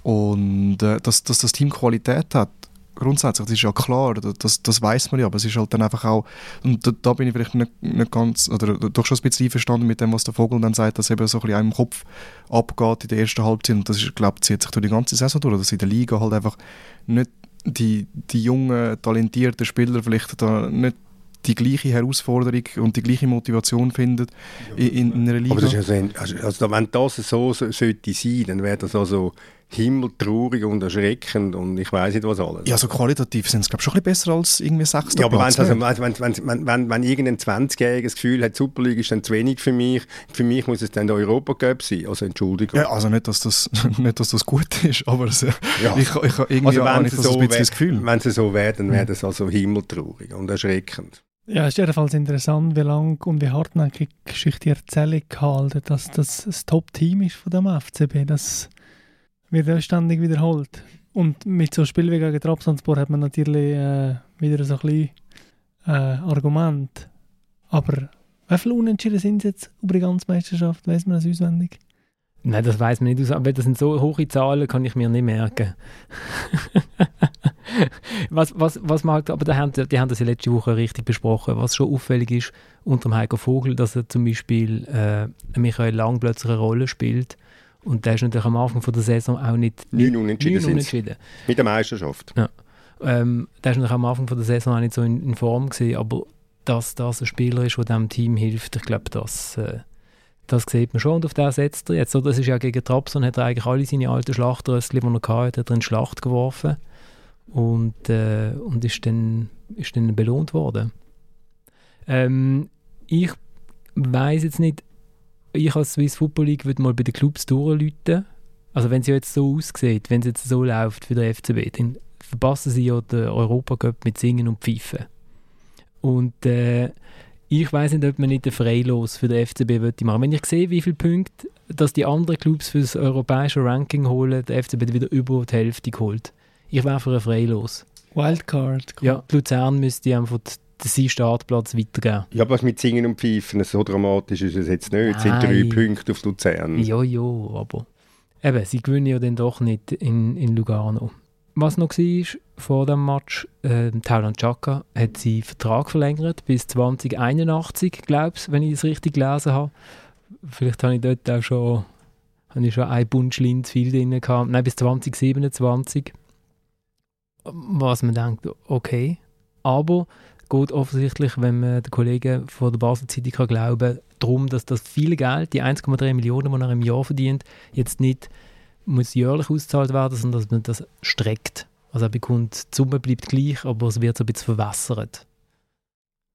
Und äh, dass, dass das Team Qualität hat, grundsätzlich, das ist ja klar, das, das weiß man ja, aber es ist halt dann einfach auch, und da, da bin ich vielleicht nicht, nicht, ganz, oder doch schon ein bisschen einverstanden mit dem, was der Vogel dann sagt, dass eben so ein bisschen im Kopf abgeht in der ersten Halbzeit und das ist, glaube zieht sich durch die ganze Saison durch, dass in der Liga halt einfach nicht die, die jungen, talentierten Spieler vielleicht da nicht die gleiche Herausforderung und die gleiche Motivation findet in, in einer Liga. Aber das ist also, also, wenn das so, so sollte sein, dann wäre das also himmeltraurig und erschreckend und ich weiß nicht was alles. Ja, so qualitativ sind es glaube schon ein bisschen besser als irgendwie sechs Ja, aber also, wenn, wenn, wenn, wenn, wenn irgendein 20-Jähriger das Gefühl hat, Super League ist dann zu wenig für mich, für mich muss es dann der Europacup sein, also Entschuldigung. Ja, also nicht, dass das, nicht, dass das gut ist, aber es, ja. ich, ich, ich irgendwie also wenn so ein bisschen das Gefühl. Wenn sie so wäre, dann wäre das also himmeltraurig und erschreckend. Ja, es ist jedenfalls interessant, wie lang und wie hartnäckig die Erzählung gehalten, dass das das Top-Team ist von dem FCB. Das wird ständig wiederholt. Und mit so Spielen wie gegen Trabzonspor hat man natürlich äh, wieder so ein bisschen äh, Argument. Aber wie viele Unentschieden sind es jetzt über die ganze Meisterschaft? Weiß man das auswendig? Nein, das weiß man nicht. Aber das sind so hohe Zahlen, kann ich mir nicht merken. was, was, was mag, aber die haben, die haben das ja letzte Woche richtig besprochen. Was schon auffällig ist unter dem Heiko Vogel, dass er zum Beispiel äh, Michael Lang plötzlich eine Rolle spielt und der ist natürlich am Anfang von der Saison auch nicht... Neun Unentschieden, neun unentschieden. Mit der Meisterschaft. Ja. Ähm, der ist natürlich am Anfang von der Saison auch nicht so in, in Form gewesen, aber dass das ein Spieler ist, der diesem Team hilft, ich glaube, das, äh, das sieht man schon und auf den setzt er jetzt. So, das ist ja gegen Trabzon, hat er eigentlich alle seine alten Schlachtrössli, die er hatte, hat er in die Schlacht geworfen und, äh, und ist, dann, ist dann belohnt worden. Ähm, ich weiß jetzt nicht, ich als Swiss Football League würde mal bei den Clubs durchläuten. Also wenn es jetzt so aussieht, wenn es jetzt so läuft für den FCB, dann verpassen sie ja den Europacup mit Singen und Pfeifen. Und äh, ich weiß nicht, ob man nicht ein Freilos für den FCB würde machen. Wenn ich sehe, wie viele Punkte dass die anderen Clubs für das europäische Ranking holen, der FCB wieder über die Hälfte geholt. Ich wäre für ein Freilos. Wildcard. Cool. Ja, Luzern müsste einfach seinen Startplatz weitergeben. Ja, aber was mit Singen und Pfeifen, so dramatisch ist es jetzt nicht. Es sind drei Punkte auf Luzern. Ja, ja, aber eben, sie gewinnen ja dann doch nicht in, in Lugano. Was noch war vor dem Match, äh, Tauland Chaka hat seinen Vertrag verlängert bis 2081, glaube ich, wenn ich es richtig gelesen habe. Vielleicht habe ich dort auch schon, habe ich schon ein Bunschlin zu viel drin gehabt. Nein, bis 2027. Was man denkt, okay. Aber geht offensichtlich, wenn man den Kollegen von der Basel Zeitung kann glauben darum, dass das viel Geld, die 1,3 Millionen, die er im Jahr verdient, jetzt nicht muss jährlich ausgezahlt werden, sondern dass man das streckt. Also er bekommt, die Summe bleibt gleich, aber es wird so ein bisschen verwässert.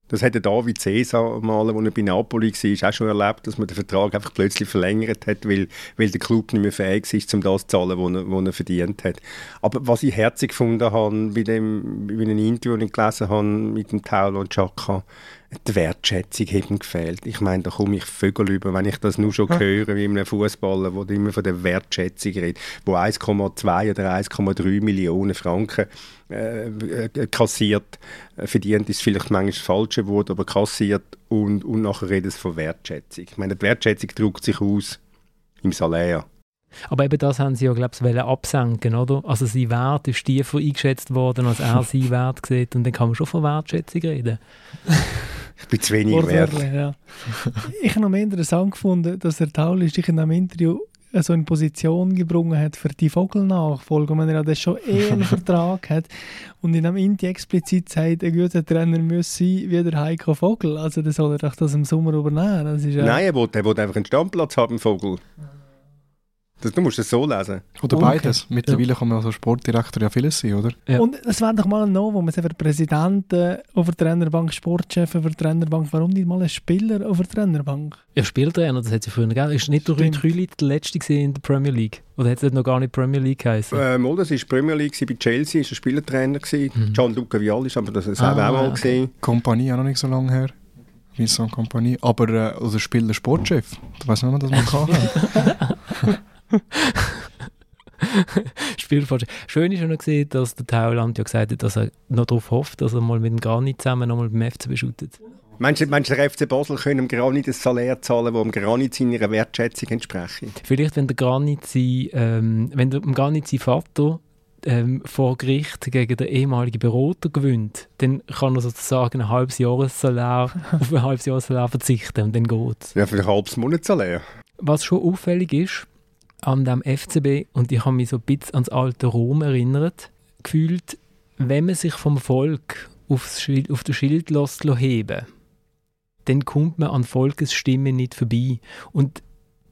Das hat David Cesar mal, als er bei Napoli war, auch schon erlebt, dass man den Vertrag einfach plötzlich verlängert hat, weil, weil der Club nicht mehr fähig ist, um das zu zahlen, was er, was er verdient hat. Aber was ich herzig gefunden habe, bei dem, bei einem Interview, das ich gelesen habe mit dem Taulo und Chaka, die Wertschätzung hat mir gefehlt. Ich meine, da komme ich Vögel über, wenn ich das nur schon höre, wie in einem Fußballer, wo immer von der Wertschätzung redet, wo 1,2 oder 1,3 Millionen Franken äh, äh, kassiert, äh, verdient ist vielleicht manchmal das falsche Wort, aber kassiert und, und nachher redet es von Wertschätzung. Ich meine, die Wertschätzung drückt sich aus im Salär. Aber eben das haben sie ja, glaube ich, absenken, oder? Also sein Wert ist tiefer eingeschätzt worden, als er seinen Wert sieht und dann kann man schon von Wertschätzung reden. Ich bin zu wenig wert. Wortwörtlich, ja. ich habe noch mehr interessant gefunden, dass der Tauli sich in einem Interview äh, so in Position gebrungen hat für die Vogelnachfolge, wenn er ja das schon eh einen Vertrag hat und in einem Interview explizit sagt, ein guter Trainer muss sein wie der Heiko Vogel. Also dann soll er doch das im Sommer übernehmen. Das ist ja Nein, er wollte, er wollte einfach einen Stammplatz haben, Vogel. Das, du musst es so lesen. Oder Okay. beides. Mittlerweile kann man als Sportdirektor ja vieles sein, oder? Ja. Und es wäre doch mal ein No, wo man sagt, Präsidenten auf der Trainerbank, Sportchef auf der Trainerbank, warum nicht mal ein Spieler auf der Trainerbank? Ja, Spieltrainer, das hat es ja früher gegeben. Ist nicht der Rüd Stimmt. Der letzte in der Premier League? Oder hat es noch gar nicht Premier League geheißen? Äh, mal, das war Premier League, bei Chelsea war er Spielertrainer. Mhm. Gianluca Vialli ist aber das ist Ah, auch mal okay. gesehen. Kompanie auch noch nicht so lange her. Vincent Kompanie. Aber äh, also Spieler Sportchef. Da weiß nicht, ob man das mal kann. Spielforschung. Schön ist noch gesehen, dass der Tauland ja gesagt hat, dass er noch darauf hofft, dass er mal mit dem Garni zusammen nochmal beim FCB shootet. Meinst du, meinst du, der FC Basel können dem Granit ein Salär zahlen, das dem Granit seiner Wertschätzung entspricht? Vielleicht, wenn der Granit sein, ähm, wenn der Granit sein Vater ähm, vor Gericht gegen den ehemaligen Berater gewinnt, dann kann er sozusagen ein halbes Jahressalär auf ein halbes Jahressalär verzichten und dann geht's. Ja, für ein halbes Monatssalär. Was schon auffällig ist an dem FCB, und ich habe mich so ein bisschen ans alte Rom erinnert, gefühlt, wenn man sich vom Volk aufs Schild, auf das Schild lässt heben dann kommt man an Volkesstimme nicht vorbei. Und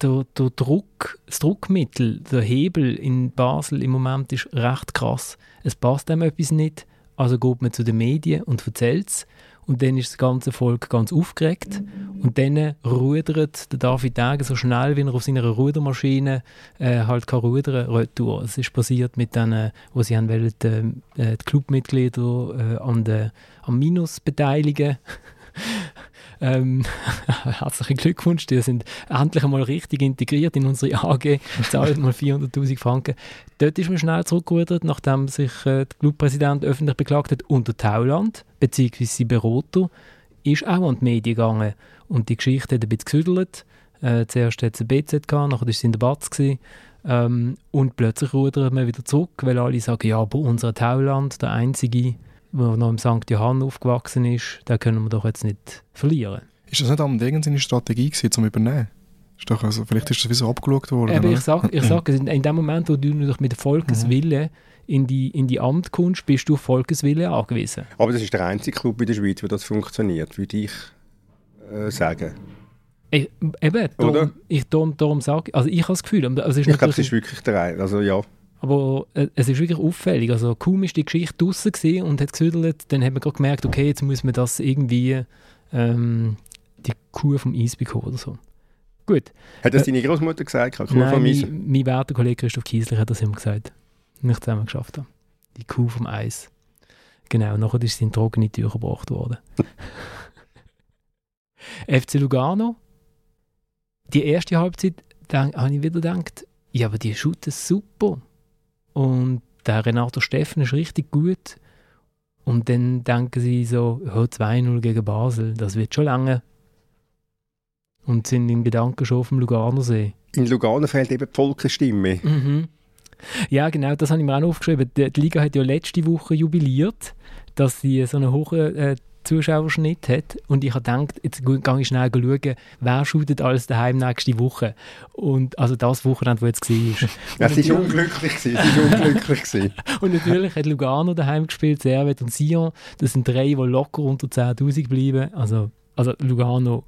der, der Druck, das Druckmittel, der Hebel in Basel im Moment ist recht krass. Es passt einem etwas nicht, also geht man zu den Medien und erzählt es. Und dann ist das ganze Volk ganz aufgeregt. Und dann rudert der David Degen so schnell, wie er auf seiner Rudermaschine äh, halt kann rudern, retour. Es ist passiert mit denen, wo sie haben wollen, die, äh, die Clubmitglieder äh, an der, am Minus beteiligen. ähm, herzlichen Glückwunsch, die sind endlich einmal richtig integriert in unsere AG, zahlen mal 400'000 Franken. Dort ist man schnell zurückgerudert, nachdem sich äh, der Clubpräsident öffentlich beklagt hat, unter Tauland, beziehungsweise sein Berater, ist auch an die Medien gegangen. Und die Geschichte hat ein bisschen gesüdelt. Äh, zuerst hat es ein BZ gehabt, nachher war es in der Batz. Ähm, und plötzlich rudert man wieder zurück, weil alle sagen, ja, aber unser Tauland, der einzige, der noch im St. Johann aufgewachsen ist, den können wir doch jetzt nicht verlieren. Ist das nicht am Degen seine Strategie gewesen, zum Übernehmen? Ist doch also, vielleicht ist das wie so abgeschaut worden. Aber oder? ich sage, ich sag, in in dem Moment, wo du dich mit Volkeswille in die, in die Amt kommst, bist du auf Volkeswille angewiesen. Aber das ist der einzige Club in der Schweiz, wo das funktioniert, würde ich äh, sagen. Ich, eben, Oder? darum, ich, darum, darum sage also ich habe das Gefühl, ist Ich glaube, es natürlich- ist wirklich der ein. Also ja. Aber äh, es ist wirklich auffällig. Also kaum ist die Geschichte draussen gewesen und hat gesüdelt, dann hat man gerade gemerkt, okay, jetzt muss man das irgendwie ähm, die Kuh vom Eis bekommen oder so. Gut. Hat das Äh, deine Großmutter gesagt? Kuh Nein, vom Eis? mein, mein werter Kollege Christoph Kiesler hat das immer gesagt. Nicht zusammen geschafft haben. Die Kuh vom Eis. Genau, nachher ist sie in trockene Tür gebracht worden. FC Lugano. Die erste Halbzeit habe ich wieder gedacht, ja, aber die shooten super. Und der Renato Steffen ist richtig gut. Und dann denken sie so, ja, 2-0 gegen Basel, das wird schon lange. Und sind in Gedanken schon auf dem Luganersee. In Lugano fehlt eben die Volksstimme. Mhm. Ja, genau, das habe ich mir auch aufgeschrieben. Die, die Liga hat ja letzte Woche jubiliert, dass sie so einen hohen äh, Zuschauerschnitt hat. Und ich habe gedacht, jetzt gehe ich schnell schauen, wer shootet alles daheim nächste Woche. Und also das Wochenende, das jetzt war. Ja, sie war unglücklich. Sie war unglücklich. gewesen. Und natürlich hat Lugano daheim gespielt, Servet und Sion. Das sind drei, die locker unter 10'000 bleiben. Also, also Lugano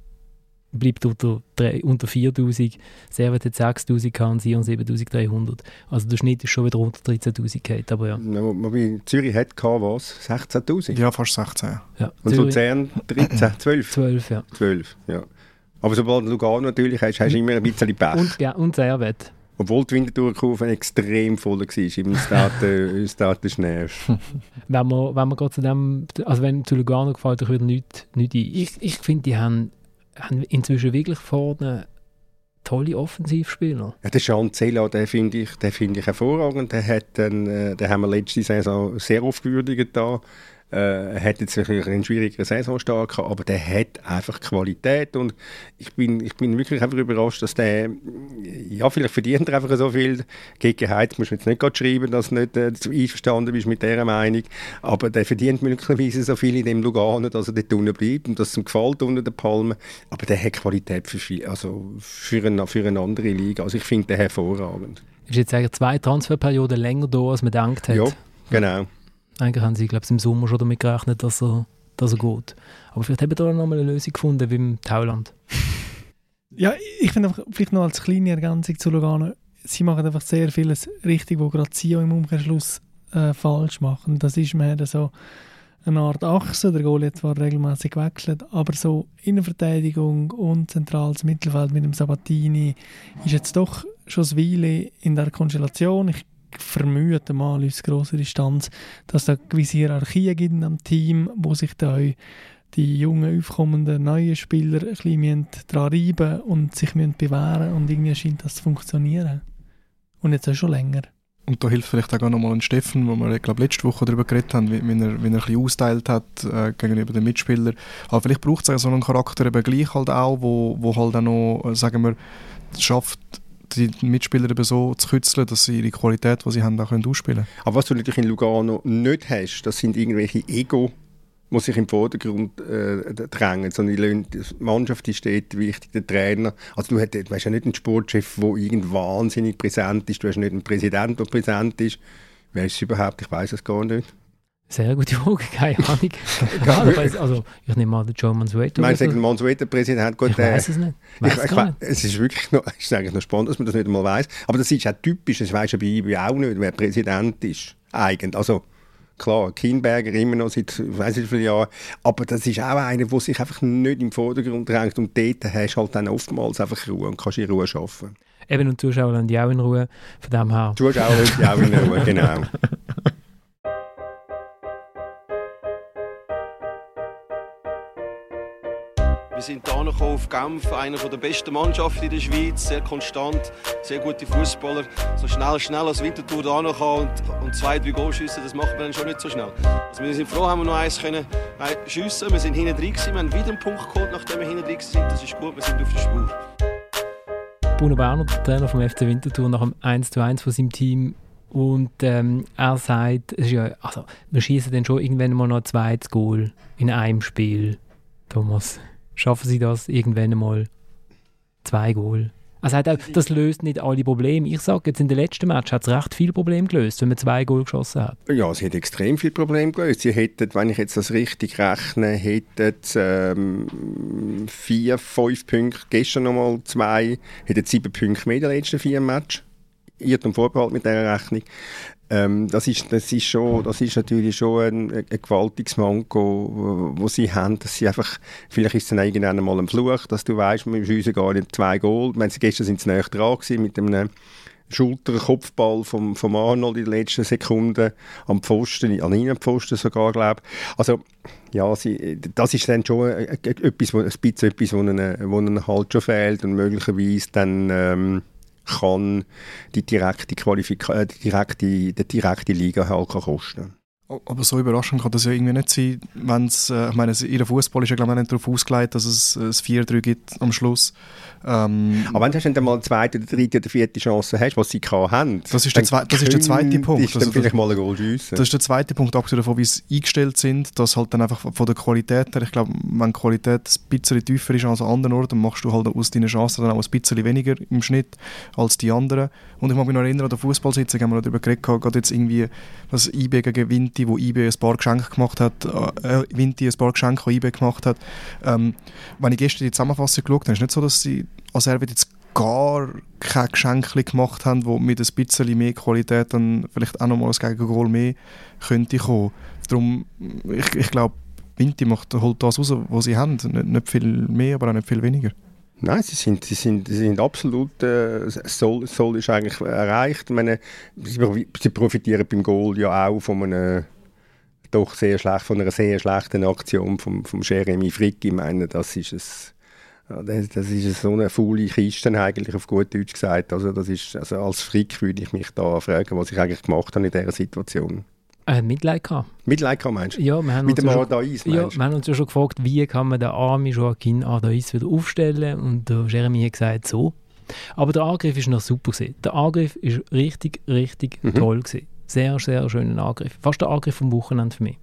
bleibt unter, drei- unter 4'000. Servet hat 6'000 gehabt und Sion 7'300. Also der Schnitt ist schon wieder unter 13'000 gehabt, aber ja. Ja, Wobei Zürich hat gehabt, was? 16'000? Ja, fast 16. ja. Und Zürich Luzern 13, 12? 12, ja. 12, ja. Aber sobald du Lugano natürlich hast, hast du immer ein bisschen Pech. Und, ja, und Servet. Obwohl die Winterthur-Kurve extrem voll war im Stade, Stade Schnee. Wenn man, wenn man gerade zu dem, also wenn zu Lugano gefällt, ich wieder nichts nicht ein. Ich, ich finde, die haben, haben inzwischen wirklich vorne tolle Offensivspieler. Ja, der Chanzella, den finde ich, den finde ich hervorragend. Der hat dann, äh, den haben wir letzte Saison sehr oft gewürdigt. Äh, hat jetzt wirklich einen schwierigen Saisonstart gehabt, aber der hat einfach Qualität und ich bin, ich bin wirklich einfach überrascht, dass der, ja, vielleicht verdient er einfach so viel. Gegen Heiz musst du jetzt nicht gerade schreiben, dass du nicht äh, einverstanden bist mit dieser Meinung, aber der verdient möglicherweise so viel in dem Lugano, dass er dort unten bleibt und dass es ihm gefällt unter den Palmen, aber der hat Qualität für, viel, also für, eine, für eine andere Liga, also ich finde den hervorragend. Ist jetzt eigentlich zwei Transferperioden länger da, als man gedacht hat. Ja, genau. Eigentlich haben sie, glaube ich, im Sommer schon damit gerechnet, dass er, dass er geht. Aber vielleicht haben wir da noch mal eine Lösung gefunden, wie im Tauland. Ja, ich finde einfach, vielleicht noch als kleine Ergänzung zu Lugano, sie machen einfach sehr vieles richtig, wo gerade Sio im Umkehrschluss äh, falsch machen. Das ist mehr so eine Art Achse, der Goal hat zwar regelmäßig gewechselt, aber so Innenverteidigung und zentrales Mittelfeld mit dem Sabatini ist jetzt doch schon ein Weile in der Konstellation. Ich vermute mal aus grosser Distanz, dass es gewisse Hierarchien gibt am Team, wo sich da die jungen, aufkommenden, neuen Spieler ein bisschen daran reiben und sich bewähren und irgendwie scheint das zu funktionieren. Und jetzt auch schon länger. Und da hilft vielleicht auch nochmal ein Steffen, wo wir glaube, letzte Woche darüber geredet haben, wie, wie, er, wie er ein bisschen austeilt hat äh, gegenüber den Mitspielern. Aber vielleicht braucht es so einen Charakter eben gleich halt auch, wo, wo halt auch noch, äh, sagen wir, schafft, die Mitspieler eben so zu kützeln, dass sie ihre Qualität, die sie haben, auch ausspielen können. Aber was du natürlich in Lugano nicht hast, das sind irgendwelche Ego- die sich im Vordergrund äh, drängen, sondern die Mannschaft ist dort wichtig, der Trainer. Also du, hast, du hast ja nicht einen Sportchef, der wahnsinnig präsent ist, du hast nicht einen Präsidenten, der präsent ist. Wer ist es überhaupt? Ich weiß es gar nicht. Sehr gute Frage, keine Ahnung. also, ich nehme an, der Joe Mansueto. Meinst du, der Mansueto-Präsident? Ich weiß es nicht. Ich, ich, nicht. Es ist wirklich noch, es ist eigentlich noch spannend, dass man das nicht einmal weiß. Aber das ist auch typisch, das weiß ja bei IBI auch nicht, wer Präsident ist. Eigentlich. Also, klar, Kinberger immer noch seit weiß nicht wie vielen Jahren, aber das ist auch einer, der sich einfach nicht im Vordergrund drängt und dort hast du halt dann oftmals einfach Ruhe und kannst in Ruhe arbeiten. Eben, und Zuschauer haben die auch in Ruhe, von dem her. Zuschauer haben die auch in Ruhe, genau. Wir sind hier auf Genf, einer der besten Mannschaften in der Schweiz, sehr konstant, sehr gute Fußballer. So schnell, schnell als Winterthur da und, und zwei, drei Goal schiessen, das macht man dann schon nicht so schnell. Also wir sind froh, haben wir noch eins können äh, schiessen. Wir sind hinten drin wir haben wieder einen Punkt geholt, nachdem wir hinten drin sind. Das ist gut, wir sind auf der Spur. Bruno Berner, der Trainer vom FC Winterthur, nach dem 1:1 von seinem Team und ähm, er sagt, ja, also, wir schießen dann schon irgendwann mal noch ein zweites Goal in einem Spiel, Thomas schaffen sie das irgendwann einmal zwei Goal. Sagt auch, das löst nicht alle Probleme. Ich sage, jetzt in den letzten Match hat es recht viele Probleme gelöst, wenn man zwei Goal geschossen hat. Ja, sie hat extrem viele Probleme gelöst. Sie hätten, wenn ich jetzt das richtig rechne, hätten ähm, vier, fünf Punkte, gestern nochmal zwei, hätten sieben Punkte mehr in den letzten vier Matches. Irrtum Vorbehalt mit dieser Rechnung. Ähm, das, ist, das, ist schon, das ist natürlich schon ein, ein gewaltiges Manko, wo, sie haben, dass sie einfach, vielleicht ist es dann irgendwann mal ein Fluch, dass du weißt, wir schiessen gar nicht zwei Goal. Ich meine, gestern sind sie näher dran gewesen mit einem Schulter-Kopfball vom, vom Arnold in den letzten Sekunden am Pfosten, an ihnen Pfosten sogar, glaube ich. Also, ja, sie, das ist dann schon etwas, ein bisschen etwas, wo ihnen, wo ihnen halt schon fehlt und möglicherweise dann... Ähm, kann die direkte, Qualifika äh, die direkte, die direkte Liga halt kosten aber so überraschend kann das ja irgendwie nicht sein, wenn es, äh, ich meine, ihr Fußball ist ja glaube ich nicht darauf ausgelegt, dass es ein 4-3 gibt am Schluss. Ähm, aber wenn du dann mal eine zweite, oder dritte oder vierte Chance hast, was sie haben, das ist, der, zwei, das ist der zweite Punkt. Ist also, vielleicht mal ein Goal Das ist der zweite Punkt, abgesehen davon, wie sie eingestellt sind, dass halt dann einfach von der Qualität her, ich glaube, wenn die Qualität ein bisschen tiefer ist als an anderen Orten, dann machst du halt aus deinen Chancen dann auch ein bisschen weniger im Schnitt als die anderen. Und ich mag mich noch erinnern, an der Fußballsitzung haben wir darüber geredet, gerade jetzt irgendwie, dass IB gegen Vinti, wo IB ein paar Geschenke gemacht hat, äh, Vinti ein paar Geschenke, die IB gemacht hat. Ähm, wenn ich gestern die Zusammenfassung geschaut habe, ist es nicht so, dass sie als Erwin jetzt gar keine Geschenke gemacht haben, die mit ein bisschen mehr Qualität dann vielleicht auch nochmal ein Gegengol mehr könnte kommen. Darum, ich, ich glaube, Vinti macht, holt das raus, was sie haben. Nicht, nicht viel mehr, aber auch nicht viel weniger. Nein, sie sind, sie sind, sie sind absolut, äh, Soll, ist eigentlich erreicht. Ich meine, sie, profitieren beim Goal ja auch von einer doch sehr schlecht, von einer sehr schlechten Aktion von vom Jeremy Frick. Ich meine, das ist es. Das, das ist so eine faule Kiste eigentlich, auf gut Deutsch gesagt. Also, das ist, also als Frick würde ich mich da fragen, was ich eigentlich gemacht habe in dieser Situation. Äh, Mitleid gehabt. Mitleid gehabt, meinst du? Ja, wir haben Mit dem ja schon- Ardais, Ja, meinst wir haben uns ja schon gefragt, wie kann man den armen Joaquin Ardais wieder aufstellen und der Jeremy hat gesagt, so. Aber der Angriff ist noch super gewesen. Der Angriff ist richtig, richtig Mhm. toll gewesen. Sehr, sehr schöner Angriff. Fast der Angriff vom Wochenende für mich.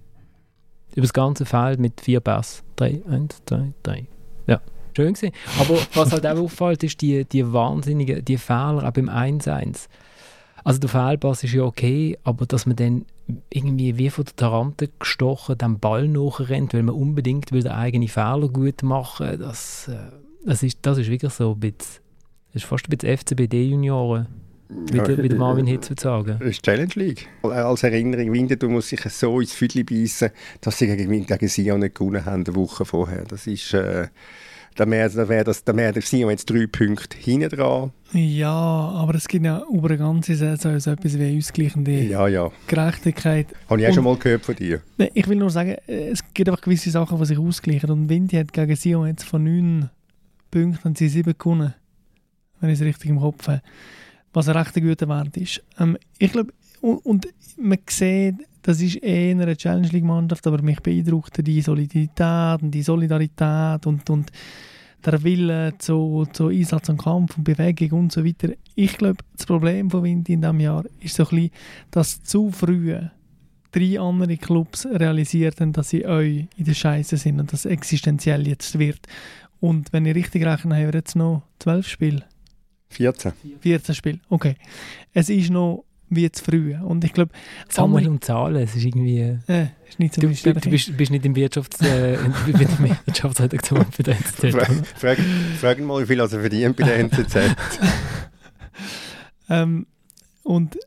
Über das ganze Feld mit vier Pass. Drei, eins, zwei, drei. Ja, schön gewesen. Aber was halt auch auffällt, ist die, die wahnsinnigen, die Fehler auch beim 1-1. Also der Fehlpass ist ja okay, aber dass man dann irgendwie wie von der Tarante gestochen dem Ball nachrennt, weil man unbedingt will den eigenen Fehler gut machen das, äh, das, ist, das ist wirklich so ein bisschen, das ist fast ein bisschen FCBD-Junioren, wie, Ja, wie der Marvin äh, Hitz würde sagen. Das ist Challenge League. Als Erinnerung, Winterthur muss sich so ins Füdli beißen, dass sie gegen, gegen Sion nicht gewonnen haben, eine Woche vorher. Das ist... Äh, da wäre da wär das- da wär der Sion jetzt drei Punkte hinten dran. Ja, aber es gibt ja über eine ganze Saison so etwas wie ausgleichende Ja, ja. Gerechtigkeit. Habe ich auch Und- schon mal gehört von dir. Ich will nur sagen, äh, es gibt einfach gewisse Sachen, die sich ausgleichen. Und Windy hat gegen Sion jetzt von neun Punkten haben sie sieben gewonnen. Wenn ich es richtig im Kopf habe. Was ein recht guter Wert ist. Ähm, ich glaube, und, und man sieht, das ist eher eine Challenge League Mannschaft, aber mich beeindruckt die Solidität und die Solidarität und, und der Wille zu, zu Einsatz und Kampf und Bewegung und so weiter. Ich glaube, das Problem von Windy in diesem Jahr ist so ein bisschen, dass zu früh drei andere Clubs realisiert haben, dass sie euch in der Scheiße sind und das existenziell jetzt wird. Und wenn ich richtig rechne, haben wir jetzt noch zwölf Spiele. 14. 14 Spiele, okay. Es ist noch wie zu früh. Und ich glaube, Samuel und Zahlen, es ist irgendwie... äh, ist nicht so Du, du, du bist, bist nicht im Wirtschafts... Äh, der Wirtschaftsredaktion für den NZZ. Frag, frag, frag mal, wie viel er verdient bei der NZZ. Ähm, und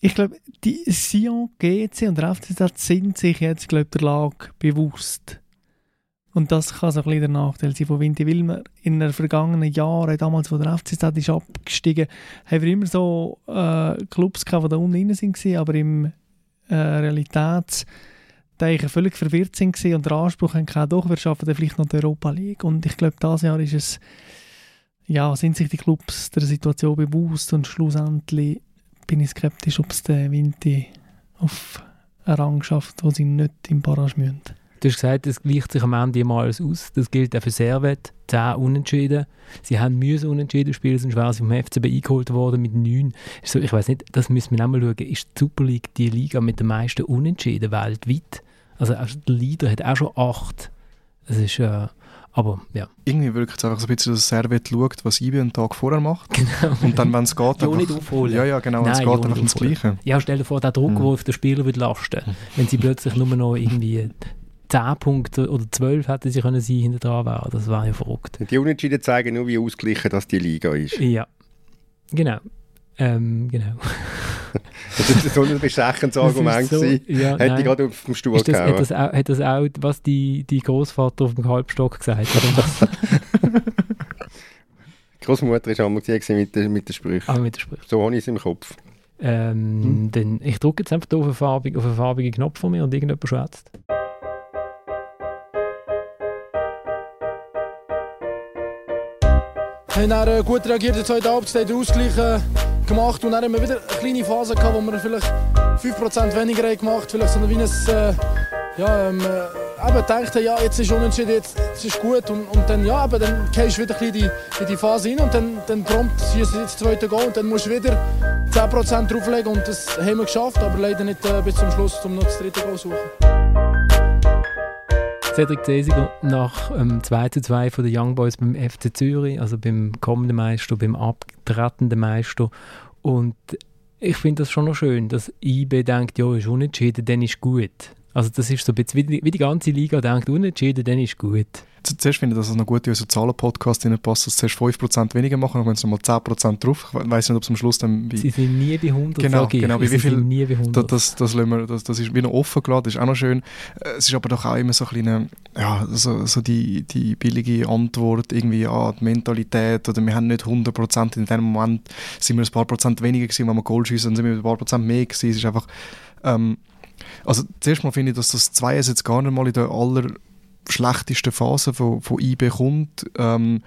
ich glaube, die Sion, GC und der FCZ sind sich jetzt, glaube der Lage bewusst. Und das kann so ein bisschen der Nachteil sein von Winter, weil wir in den vergangenen Jahren, damals, wo der FCZ ist abgestiegen, haben wir immer so äh, Clubs gehabt, die da unten rein waren, aber im äh, Realitäts eigentlich völlig verwirrt sind und den Anspruch gehabt, doch, wir schaffen vielleicht noch die Europa League. Und ich glaube, dieses Jahr ist es ja, sind sich die Clubs der Situation bewusst und schlussendlich bin ich skeptisch, ob es den Winter auf einen Rang schafft, wo sie nicht im Barrage müssen. Du hast gesagt, es gleicht sich am Ende immer alles aus. Das gilt auch für Servet. 10 Unentschieden. Sie haben müssen Unentschieden spielen, sonst wären sie vom FCB eingeholt worden mit 9. Ist So, ich weiß nicht, das müssen wir auch mal schauen. Ist die Super League die Liga mit den meisten Unentschieden weltweit? Also auch der Leader hat auch schon 8. Das ist, äh, aber ja, Irgendwie wirkt es einfach so ein bisschen, dass Servet schaut, was IB einen Tag vorher macht. genau. Und dann, wenn es geht, Ja, einfach... nicht aufholen. Ja, ja, genau, wenn es geht, einfach aufholen. Gleiche. Ja, stell dir vor, der Druck, Mhm. der auf den Spieler wird lasten wenn sie plötzlich nur noch irgendwie 10 Punkte oder 12 hätten sie können sein hinter dran wären. Das wäre ja verrückt. Die Unentschieden zeigen nur, wie ausgeglichen das die Liga ist. Ja, genau. Ähm, genau. Das ist so ein bestechendes Argument so- gewesen. Ja, Hätte nein. ich gerade auf dem Stuhl Ist das, hat, das auch, hat das auch, was die, die Großvater auf dem Halbstock gesagt hat? Großmutter war einmal mit den mit den Sprüchen. Aber mit. So habe ich es im Kopf. Ähm, dann, ich drücke jetzt einfach auf einen, farbigen, auf einen farbigen Knopf von mir und irgendjemand schwätzt. Haben dann äh, gut reagiert in der zweiten Halbzeit, den Ausgleich gemacht und dann haben wir wieder eine kleine Phase gehabt, wo wir vielleicht 5% weniger haben gemacht vielleicht so ein, äh, ja, ähm, äh, eben dachten, ja, jetzt ist unentschieden, jetzt, jetzt ist gut und, und dann, ja, aber dann gehst du wieder ein bisschen in die, Phase rein und dann, dann prompt ist jetzt das zweite Goal und dann musst du wieder 10% drauflegen und das haben wir geschafft, aber leider nicht äh, bis zum Schluss, um noch das dritte Goal zu suchen. Cedric Cesiger nach ähm, 2 zu 2 von den Young Boys beim FC Zürich, also beim kommenden Meister, beim abtretenden Meister. Und ich finde das schon noch schön, dass IB denkt, ja, ist unentschieden, dann ist gut. Also das ist so ein bisschen, wie die, wie die ganze Liga denkt, unentschieden, dann ist gut. Zuerst finde ich, dass es noch gut in unseren Zahlen-Podcast passt, dass zuerst 5% weniger machen, dann gehen sie nochmal 10% drauf. Ich weiß nicht, ob es am Schluss dann... Wie, Sie sind nie bei 100, Genau, genau, bei wie viel- nie bei 100. das, das, wir, das, das ist wieder offen gelassen, das ist auch noch schön. Äh, Es ist aber doch auch immer so ein ja, so, so die, die billige Antwort, irgendwie, ja, die Mentalität, oder wir haben nicht 100%, in dem Moment sind wir ein paar Prozent weniger gewesen, wenn wir Goal schiessen, dann sind wir ein paar Prozent mehr gewesen. Es ist einfach, ähm, also zuerst mal finde ich, dass das 2 jetzt gar nicht mal in der aller schlechtesten Phase von, von IB kommt. Ähm,